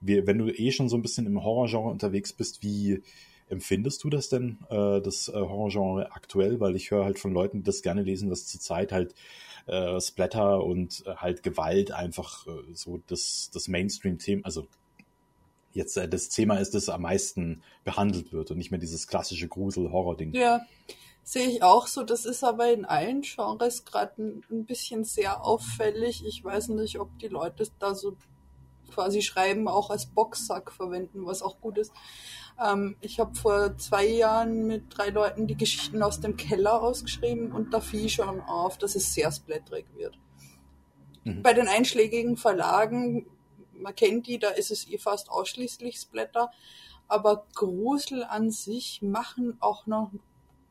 Wie, wenn du eh schon so ein bisschen im Horrorgenre unterwegs bist, wie, empfindest du das denn, äh, das äh, Horrorgenre aktuell? Weil ich höre halt von Leuten, die das gerne lesen, dass zurzeit halt äh, Splatter und äh, halt Gewalt einfach äh, so das, das Mainstream-Thema, also jetzt äh, das Thema ist, das am meisten behandelt wird und nicht mehr dieses klassische Grusel-Horror-Ding. Ja, sehe ich auch so. Das ist aber in allen Genres gerade ein, ein bisschen sehr auffällig. Ich weiß nicht, ob die Leute da so quasi schreiben, auch als Boxsack verwenden, was auch gut ist. Ähm, ich habe vor zwei Jahren mit drei Leuten die Geschichten aus dem Keller ausgeschrieben und da fiel schon auf, dass es sehr splatterig wird. Mhm. Bei den einschlägigen Verlagen, man kennt die, da ist es eh fast ausschließlich Splatter, aber Grusel an sich machen auch noch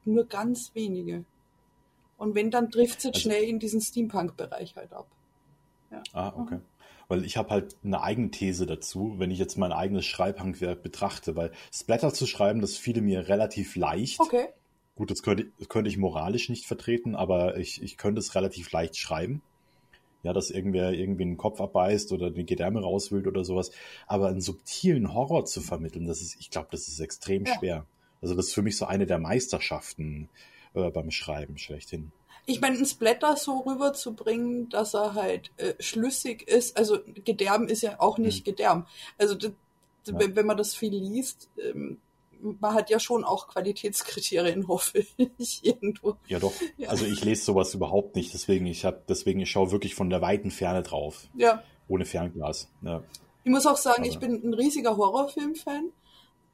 nur ganz wenige. Und wenn, dann trifft es jetzt also, schnell in diesen Steampunk-Bereich halt ab. Ja. Ah, okay. Mhm weil ich habe halt eine eigene These dazu, wenn ich jetzt mein eigenes Schreibhandwerk betrachte, weil Splatter zu schreiben, das fiel mir relativ leicht. Okay. Gut, das könnte, das könnte ich moralisch nicht vertreten, aber ich, ich könnte es relativ leicht schreiben. Ja, dass irgendwer irgendwie einen Kopf abbeißt oder die Gedärme rauswühlt oder sowas. Aber einen subtilen Horror zu vermitteln, das ist, ich glaube, das ist extrem ja. schwer. Also das ist für mich so eine der Meisterschaften äh, beim Schreiben schlechthin. Ich meine, ein Splatter so rüberzubringen, dass er halt äh, schlüssig ist. Also Gedärm ist ja auch nicht hm. Gedärm. Also ja. wenn man das viel liest, ähm, man hat ja schon auch Qualitätskriterien, hoffe ich, irgendwo. Ja, doch. Ja. Also ich lese sowas überhaupt nicht, deswegen ich habe, deswegen ich schaue wirklich von der weiten Ferne drauf. Ja. Ohne Fernglas. Ja. Ich muss auch sagen, aber. ich bin ein riesiger Horrorfilm-Fan.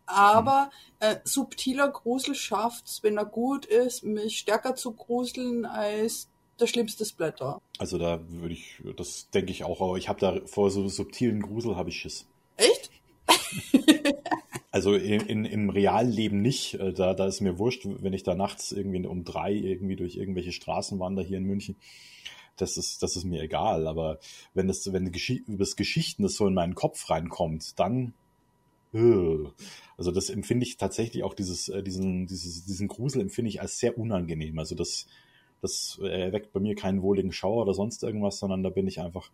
Aber hm. äh, subtiler Grusel schafft's, wenn er gut ist, mich stärker zu gruseln als der schlimmste Splatter. Also da würde ich, das denke ich auch, aber ich habe da vor so subtilen Grusel habe ich Schiss. Echt? Also in, in, im realen Leben nicht. Äh, da, da ist mir wurscht, wenn ich da nachts irgendwie um drei irgendwie durch irgendwelche Straßen wandere hier in München. Das ist, das ist mir egal. Aber wenn das, wenn das Geschichten das so in meinen Kopf reinkommt, dann also das empfinde ich tatsächlich auch dieses, äh, diesen, dieses, diesen Grusel empfinde ich als sehr unangenehm. Also das, das erweckt bei mir keinen wohligen Schauer oder sonst irgendwas, sondern da bin ich einfach,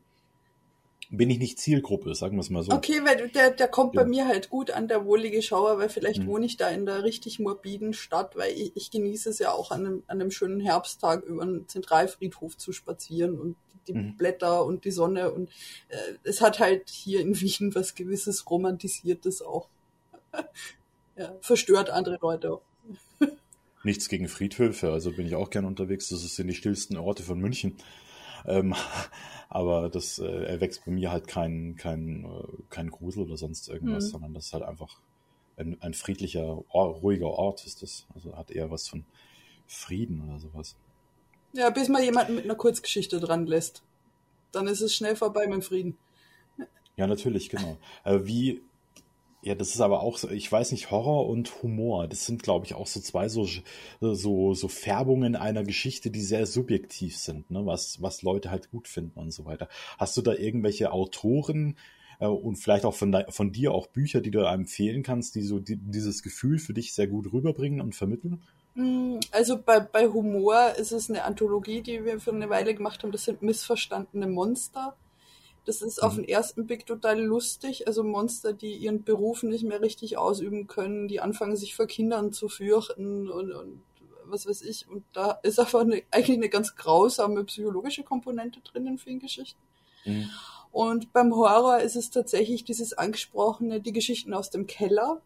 bin ich nicht Zielgruppe, sagen wir es mal so. Okay, weil der, der kommt ja. bei mir halt gut an, der wohlige Schauer, weil vielleicht mhm. wohne ich da in der richtig morbiden Stadt, weil ich, ich genieße es ja auch an einem, an einem schönen Herbsttag über einen Zentralfriedhof zu spazieren und die mhm. Blätter und die Sonne und äh, es hat halt hier in Wien was gewisses Romantisiertes auch. ja, verstört andere Leute auch. Nichts gegen Friedhöfe, also bin ich auch gern unterwegs. Das sind die stillsten Orte von München. Ähm, aber das äh, erwächst bei mir halt kein, kein, äh, kein Grusel oder sonst irgendwas, mhm. sondern das ist halt einfach ein, ein friedlicher, ruhiger Ort ist das. Also hat eher was von Frieden oder sowas. Ja, bis man jemanden mit einer Kurzgeschichte dran lässt. Dann ist es schnell vorbei mit Frieden. Ja, natürlich, genau. Äh, wie ja, das ist aber auch so, ich weiß nicht, Horror und Humor, das sind, glaube ich, auch so zwei so, so, so Färbungen einer Geschichte, die sehr subjektiv sind, ne? was, was Leute halt gut finden und so weiter. Hast du da irgendwelche Autoren äh, und vielleicht auch von, von dir auch Bücher, die du empfehlen kannst, die so die, dieses Gefühl für dich sehr gut rüberbringen und vermitteln? Mm, also bei, bei Humor ist es eine Anthologie, die wir für eine Weile gemacht haben, das sind missverstandene Monster. Das ist mhm. auf den ersten Blick total lustig. Also Monster, die ihren Beruf nicht mehr richtig ausüben können, die anfangen sich vor Kindern zu fürchten und, und was weiß ich. Und da ist einfach eine, eigentlich eine ganz grausame psychologische Komponente drin in vielen Geschichten. Mhm. Und beim Horror ist es tatsächlich dieses angesprochene, die Geschichten aus dem Keller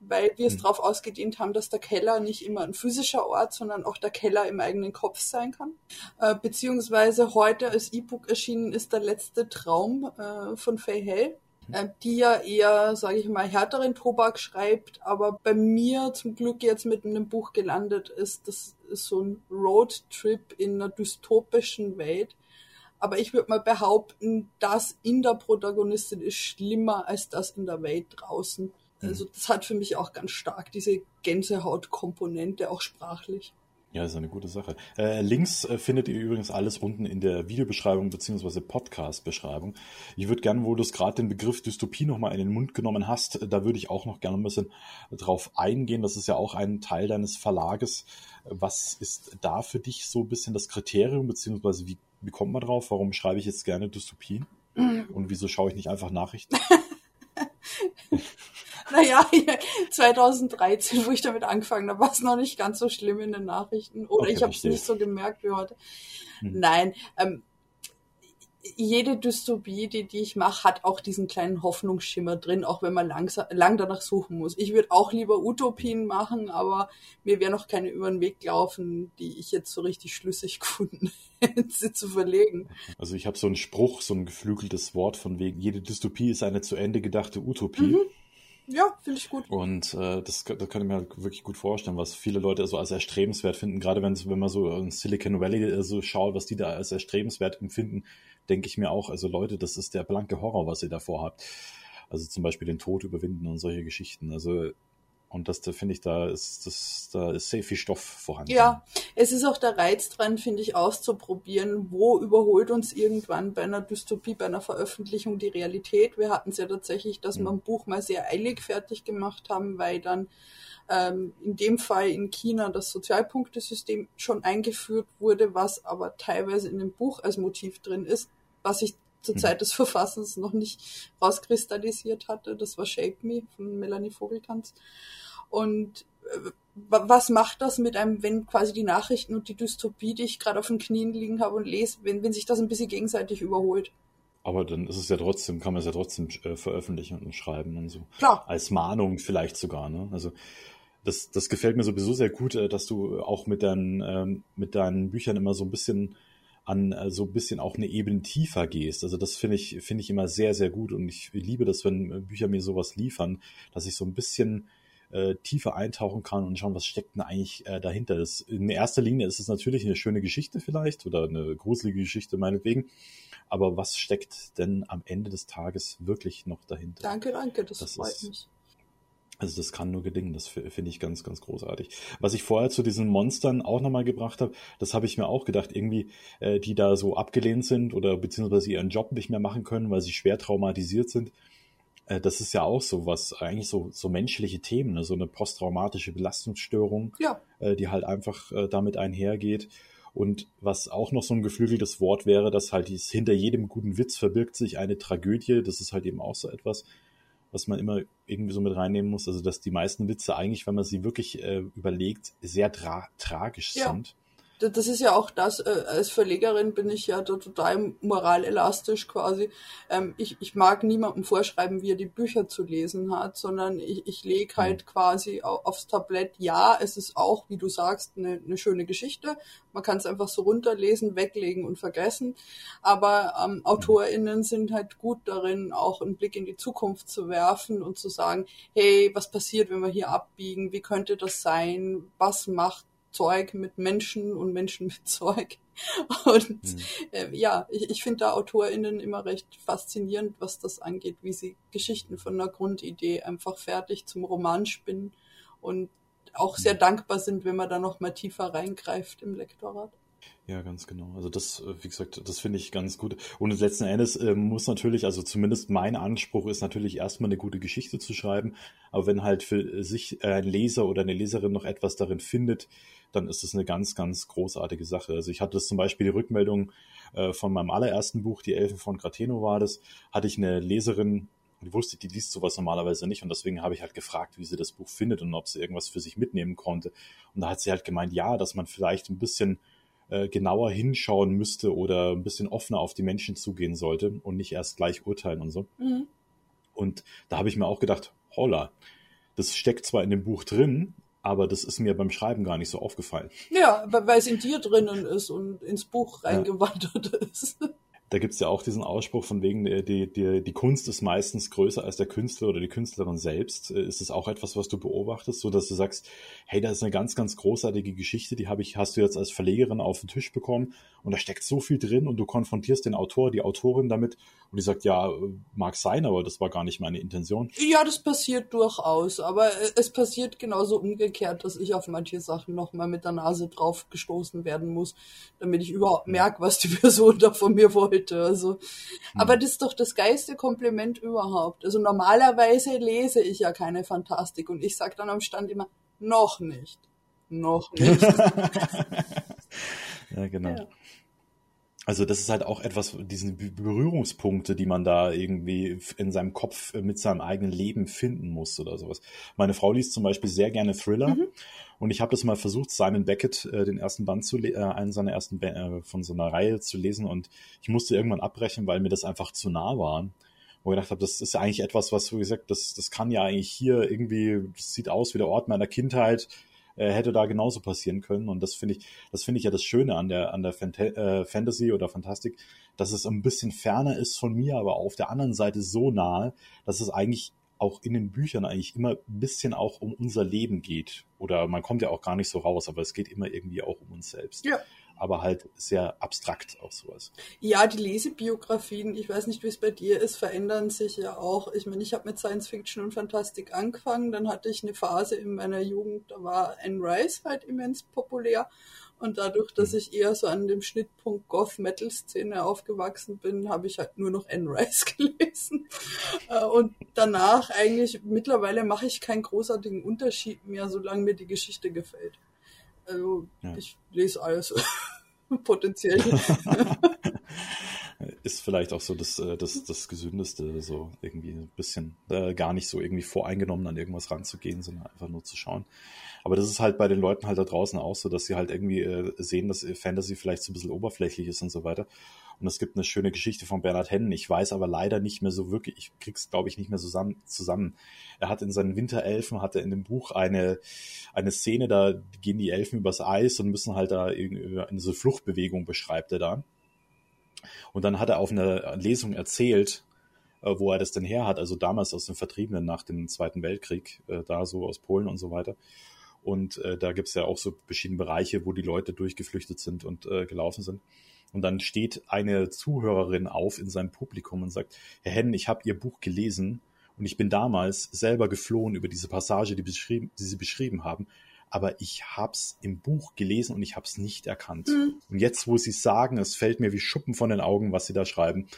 weil wir es mhm. darauf ausgedehnt haben, dass der Keller nicht immer ein physischer Ort, sondern auch der Keller im eigenen Kopf sein kann. Äh, beziehungsweise heute als E-Book erschienen ist der letzte Traum äh, von Faye Hell, äh, die ja eher, sage ich mal, härteren Tobak schreibt, aber bei mir zum Glück jetzt mit einem Buch gelandet ist. Das ist so ein Roadtrip in einer dystopischen Welt. Aber ich würde mal behaupten, das in der Protagonistin ist schlimmer als das in der Welt draußen. Also das hat für mich auch ganz stark diese Gänsehautkomponente, auch sprachlich. Ja, ist eine gute Sache. Äh, Links äh, findet ihr übrigens alles unten in der Videobeschreibung beziehungsweise Podcast-Beschreibung. Ich würde gerne, wo du es gerade den Begriff Dystopie nochmal in den Mund genommen hast, da würde ich auch noch gerne ein bisschen drauf eingehen. Das ist ja auch ein Teil deines Verlages. Was ist da für dich so ein bisschen das Kriterium, beziehungsweise wie, wie kommt man drauf? Warum schreibe ich jetzt gerne Dystopien? Mhm. Und wieso schaue ich nicht einfach Nachrichten? Naja, 2013, wo ich damit angefangen habe, war es noch nicht ganz so schlimm in den Nachrichten. Oder okay, ich habe es nicht so gemerkt wie heute. Hm. Nein, ähm, jede Dystopie, die, die ich mache, hat auch diesen kleinen Hoffnungsschimmer drin, auch wenn man langsam, lang danach suchen muss. Ich würde auch lieber Utopien machen, aber mir wäre noch keine über den Weg laufen, die ich jetzt so richtig schlüssig gefunden hätte, sie zu verlegen. Also ich habe so einen Spruch, so ein geflügeltes Wort von wegen, jede Dystopie ist eine zu Ende gedachte Utopie. Mhm. Ja, finde ich gut. Und äh, das, das kann ich mir halt wirklich gut vorstellen, was viele Leute so als erstrebenswert finden. Gerade wenn, wenn man so in Silicon Valley äh, so schaut, was die da als erstrebenswert empfinden, denke ich mir auch, also Leute, das ist der blanke Horror, was ihr davor habt. Also zum Beispiel den Tod überwinden und solche Geschichten. Also und das, da finde ich, da ist, das, da ist sehr viel Stoff vorhanden. Ja, es ist auch der Reiz dran, finde ich, auszuprobieren, wo überholt uns irgendwann bei einer Dystopie, bei einer Veröffentlichung die Realität. Wir hatten es ja tatsächlich, dass mhm. wir ein Buch mal sehr eilig fertig gemacht haben, weil dann ähm, in dem Fall in China das Sozialpunktesystem schon eingeführt wurde, was aber teilweise in dem Buch als Motiv drin ist was ich zur mhm. Zeit des Verfassens noch nicht rauskristallisiert hatte. Das war Shape Me von Melanie Vogeltanz. Und äh, was macht das mit einem, wenn quasi die Nachrichten und die Dystopie, die ich gerade auf den Knien liegen habe und lese, wenn, wenn sich das ein bisschen gegenseitig überholt? Aber dann ist es ja trotzdem, kann man es ja trotzdem äh, veröffentlichen und schreiben und so. Klar. Als Mahnung vielleicht sogar, ne? Also das, das gefällt mir sowieso sehr gut, äh, dass du auch mit deinen, ähm, mit deinen Büchern immer so ein bisschen an äh, so ein bisschen auch eine Ebene tiefer gehst. Also das finde ich, finde ich immer sehr, sehr gut und ich liebe das, wenn Bücher mir sowas liefern, dass ich so ein bisschen äh, tiefer eintauchen kann und schauen, was steckt denn eigentlich äh, dahinter. Das, in erster Linie ist es natürlich eine schöne Geschichte vielleicht oder eine gruselige Geschichte meinetwegen. Aber was steckt denn am Ende des Tages wirklich noch dahinter? Danke, danke, das, das freut ist, mich. Also das kann nur gelingen, das finde ich ganz, ganz großartig. Was ich vorher zu diesen Monstern auch nochmal gebracht habe, das habe ich mir auch gedacht, irgendwie, äh, die da so abgelehnt sind oder beziehungsweise ihren Job nicht mehr machen können, weil sie schwer traumatisiert sind. Äh, das ist ja auch so was, eigentlich so, so menschliche Themen, ne? so eine posttraumatische Belastungsstörung, ja. äh, die halt einfach äh, damit einhergeht. Und was auch noch so ein geflügeltes Wort wäre, dass halt dies, hinter jedem guten Witz verbirgt sich eine Tragödie. Das ist halt eben auch so etwas, was man immer irgendwie so mit reinnehmen muss. Also, dass die meisten Witze eigentlich, wenn man sie wirklich äh, überlegt, sehr tra tragisch ja. sind das ist ja auch das, äh, als Verlegerin bin ich ja da total moralelastisch quasi. Ähm, ich, ich mag niemandem vorschreiben, wie er die Bücher zu lesen hat, sondern ich, ich lege mhm. halt quasi aufs Tablett, ja, es ist auch, wie du sagst, eine, eine schöne Geschichte. Man kann es einfach so runterlesen, weglegen und vergessen. Aber ähm, AutorInnen sind halt gut darin, auch einen Blick in die Zukunft zu werfen und zu sagen, hey, was passiert, wenn wir hier abbiegen? Wie könnte das sein? Was macht Zeug mit Menschen und Menschen mit Zeug. Und mhm. äh, ja, ich, ich finde da AutorInnen immer recht faszinierend, was das angeht, wie sie Geschichten von einer Grundidee einfach fertig zum Roman spinnen und auch sehr mhm. dankbar sind, wenn man da noch mal tiefer reingreift im Lektorat. Ja, ganz genau. Also das, äh, wie gesagt, das finde ich ganz gut. Und letzten Endes äh, muss natürlich, also zumindest mein Anspruch ist natürlich erstmal eine gute Geschichte zu schreiben. Aber wenn halt für sich ein Leser oder eine Leserin noch etwas darin findet, dann ist das eine ganz, ganz großartige Sache. Also ich hatte das zum Beispiel die Rückmeldung äh, von meinem allerersten Buch, Die Elfen von Grateno war das, hatte ich eine Leserin, die wusste, die liest sowas normalerweise nicht und deswegen habe ich halt gefragt, wie sie das Buch findet und ob sie irgendwas für sich mitnehmen konnte. Und da hat sie halt gemeint, ja, dass man vielleicht ein bisschen äh, genauer hinschauen müsste oder ein bisschen offener auf die Menschen zugehen sollte und nicht erst gleich urteilen und so. Mhm. Und da habe ich mir auch gedacht, holla, das steckt zwar in dem Buch drin, aber das ist mir beim Schreiben gar nicht so aufgefallen. Ja, weil es in dir drinnen ist und ins Buch reingewandert ja. ist da gibt's ja auch diesen Ausspruch von wegen, äh, die, die, die Kunst ist meistens größer als der Künstler oder die Künstlerin selbst. Äh, ist es auch etwas, was du beobachtest, so dass du sagst, hey, da ist eine ganz, ganz großartige Geschichte, die habe ich, hast du jetzt als Verlegerin auf den Tisch bekommen und da steckt so viel drin und du konfrontierst den Autor, die Autorin damit und die sagt, ja, mag sein, aber das war gar nicht meine Intention. Ja, das passiert durchaus, aber es passiert genauso umgekehrt, dass ich auf manche Sachen nochmal mit der Nase drauf gestoßen werden muss, damit ich überhaupt merke, was die Person da von mir wollte bitte. Also, hm. aber das ist doch das geilste Kompliment überhaupt. Also normalerweise lese ich ja keine Fantastik und ich sage dann am Stand immer, noch nicht. Noch nicht. ja, genau. Ja. Also das ist halt auch etwas, diese Berührungspunkte, die man da irgendwie in seinem Kopf mit seinem eigenen Leben finden muss oder sowas. Meine Frau liest zum Beispiel sehr gerne Thriller mhm. und ich habe das mal versucht, Simon Beckett, äh, den ersten Band zu äh, einen seiner ersten äh, von so einer Reihe zu lesen und ich musste irgendwann abbrechen, weil mir das einfach zu nah war. Wo ich gedacht habe, das ist ja eigentlich etwas, was, wie gesagt, das, das kann ja eigentlich hier irgendwie, das sieht aus wie der Ort meiner Kindheit, äh, hätte da genauso passieren können. Und das finde ich, das finde ich ja das Schöne an der, an der Fant äh, Fantasy oder Fantastik, dass es ein bisschen ferner ist von mir, aber auf der anderen Seite so nahe, dass es eigentlich auch in den Büchern eigentlich immer ein bisschen auch um unser Leben geht. Oder man kommt ja auch gar nicht so raus, aber es geht immer irgendwie auch um uns selbst. Ja aber halt sehr abstrakt auch sowas. Ja, die Lesebiografien, ich weiß nicht, wie es bei dir ist, verändern sich ja auch. Ich meine, ich habe mit Science Fiction und Fantastik angefangen, dann hatte ich eine Phase in meiner Jugend, da war Anne Rice halt immens populär. Und dadurch, dass hm. ich eher so an dem Schnittpunkt Goth-Metal-Szene aufgewachsen bin, habe ich halt nur noch Anne Rice gelesen. Äh, und danach eigentlich, mittlerweile mache ich keinen großartigen Unterschied mehr, solange mir die Geschichte gefällt. Also ja. ich lese alles potenziell. ist vielleicht auch so das, äh, das, das Gesündeste, so irgendwie ein bisschen äh, gar nicht so irgendwie voreingenommen an irgendwas ranzugehen, sondern einfach nur zu schauen. Aber das ist halt bei den Leuten halt da draußen auch so, dass sie halt irgendwie äh, sehen, dass Fantasy vielleicht so ein bisschen oberflächlich ist und so weiter. Und es gibt eine schöne Geschichte von Bernhard Hennen. Ich weiß aber leider nicht mehr so wirklich, ich krieg's glaube ich nicht mehr zusammen, zusammen. Er hat in seinen Winterelfen, hat er in dem Buch eine, eine Szene, da gehen die Elfen übers Eis und müssen halt da eine so Fluchtbewegung beschreibt er da. Und dann hat er auf einer Lesung erzählt, äh, wo er das denn her hat, also damals aus den Vertriebenen nach dem Zweiten Weltkrieg, äh, da so aus Polen und so weiter. Und äh, da gibt's ja auch so verschiedene Bereiche, wo die Leute durchgeflüchtet sind und äh, gelaufen sind. Und dann steht eine Zuhörerin auf in seinem Publikum und sagt, Herr Hennen, ich habe Ihr Buch gelesen und ich bin damals selber geflohen über diese Passage, die, beschrieben, die Sie beschrieben haben. Aber ich hab's im Buch gelesen und ich hab's nicht erkannt. Mhm. Und jetzt, wo Sie sagen, es fällt mir wie Schuppen von den Augen, was Sie da schreiben.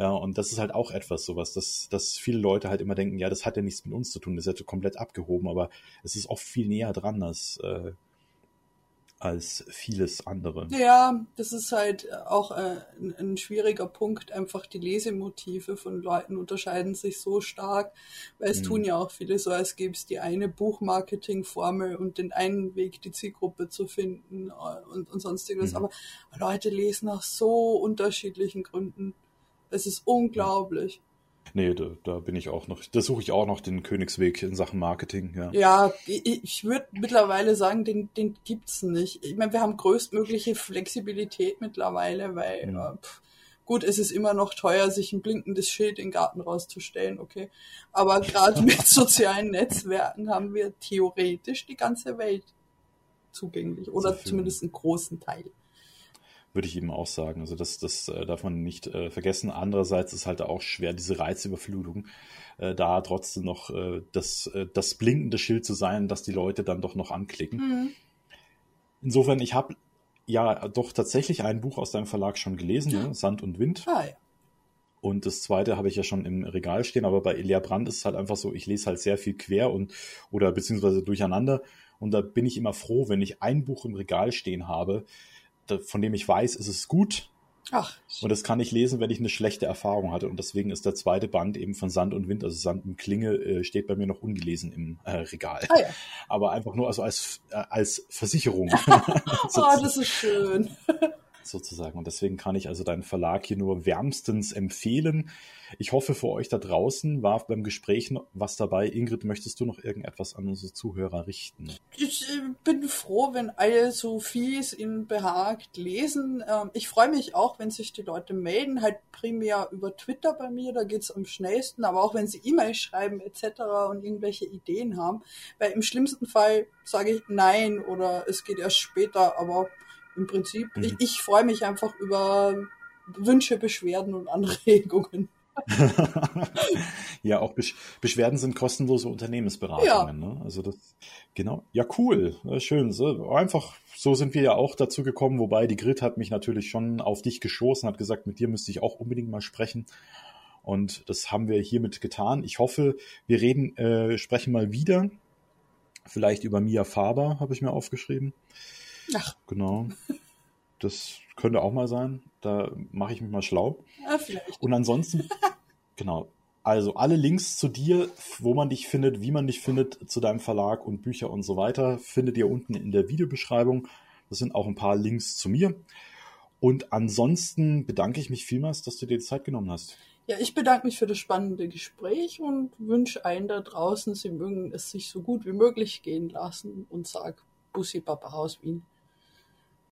Ja, und das ist halt auch etwas sowas, dass, dass viele Leute halt immer denken, ja, das hat ja nichts mit uns zu tun, das ist ja komplett abgehoben, aber es ist oft viel näher dran, als, äh, als vieles andere. Ja, das ist halt auch äh, ein, ein, schwieriger Punkt. Einfach die Lesemotive von Leuten unterscheiden sich so stark, weil es mhm. tun ja auch viele so, als gäbe es die eine Buchmarketing-Formel und den einen Weg, die Zielgruppe zu finden äh, und, und sonstiges. Mhm. Aber Leute lesen aus so unterschiedlichen Gründen. Es ist unglaublich. Nee, da, da bin ich auch noch, da suche ich auch noch den Königsweg in Sachen Marketing, ja. Ja, ich, ich würde mittlerweile sagen, den, den gibt's nicht. Ich meine, wir haben größtmögliche Flexibilität mittlerweile, weil mhm. äh, pff, gut, es ist immer noch teuer, sich ein blinkendes Schild in den Garten rauszustellen, okay. Aber gerade mit sozialen Netzwerken haben wir theoretisch die ganze Welt zugänglich oder zumindest einen großen Teil würde ich eben auch sagen. Also das, das äh, darf man nicht äh, vergessen. Andererseits ist halt auch schwer, diese Reizüberflutung, äh, da trotzdem noch äh, das, äh, das blinkende Schild zu sein, dass die Leute dann doch noch anklicken. Mhm. Insofern, ich habe ja doch tatsächlich ein Buch aus deinem Verlag schon gelesen, ne? Sand und Wind. Ah, ja. Und das zweite habe ich ja schon im Regal stehen, aber bei Elia Brandt ist es halt einfach so, ich lese halt sehr viel quer und oder beziehungsweise durcheinander. Und da bin ich immer froh, wenn ich ein Buch im Regal stehen habe, von dem ich weiß, ist es gut. Ach. Und das kann ich lesen, wenn ich eine schlechte Erfahrung hatte. Und deswegen ist der zweite Band eben von Sand und Wind, also Sand und Klinge, äh, steht bei mir noch ungelesen im äh, Regal. Ah, ja. Aber einfach nur also als, äh, als Versicherung. oh, das ist schön. sozusagen. Und deswegen kann ich also deinen Verlag hier nur wärmstens empfehlen. Ich hoffe, für euch da draußen war beim Gespräch was dabei. Ingrid, möchtest du noch irgendetwas an unsere Zuhörer richten? Ich äh, bin froh, wenn alle so fies ihnen behagt lesen. Ähm, ich freue mich auch, wenn sich die Leute melden, halt primär über Twitter bei mir, da geht es am schnellsten, aber auch wenn sie E-Mail schreiben etc. und irgendwelche Ideen haben. Weil im schlimmsten Fall sage ich nein oder es geht erst später, aber im Prinzip, mhm. ich, ich freue mich einfach über Wünsche, Beschwerden und Anregungen. ja, auch Besch Beschwerden sind kostenlose Unternehmensberatungen. Ja. Ne? Also das, genau. Ja, cool. Schön. So, einfach, so sind wir ja auch dazu gekommen, wobei die Grit hat mich natürlich schon auf dich geschossen, hat gesagt, mit dir müsste ich auch unbedingt mal sprechen. Und das haben wir hiermit getan. Ich hoffe, wir reden, äh, sprechen mal wieder. Vielleicht über Mia Faber, habe ich mir aufgeschrieben. Ach. Genau. Das könnte auch mal sein. Da mache ich mich mal schlau. Ja, vielleicht. Und ansonsten, genau. Also alle Links zu dir, wo man dich findet, wie man dich findet, zu deinem Verlag und Bücher und so weiter, findet ihr unten in der Videobeschreibung. Das sind auch ein paar Links zu mir. Und ansonsten bedanke ich mich vielmals, dass du dir die Zeit genommen hast. Ja, ich bedanke mich für das spannende Gespräch und wünsche allen da draußen, sie mögen es sich so gut wie möglich gehen lassen und sag Bussi Papa aus Wien.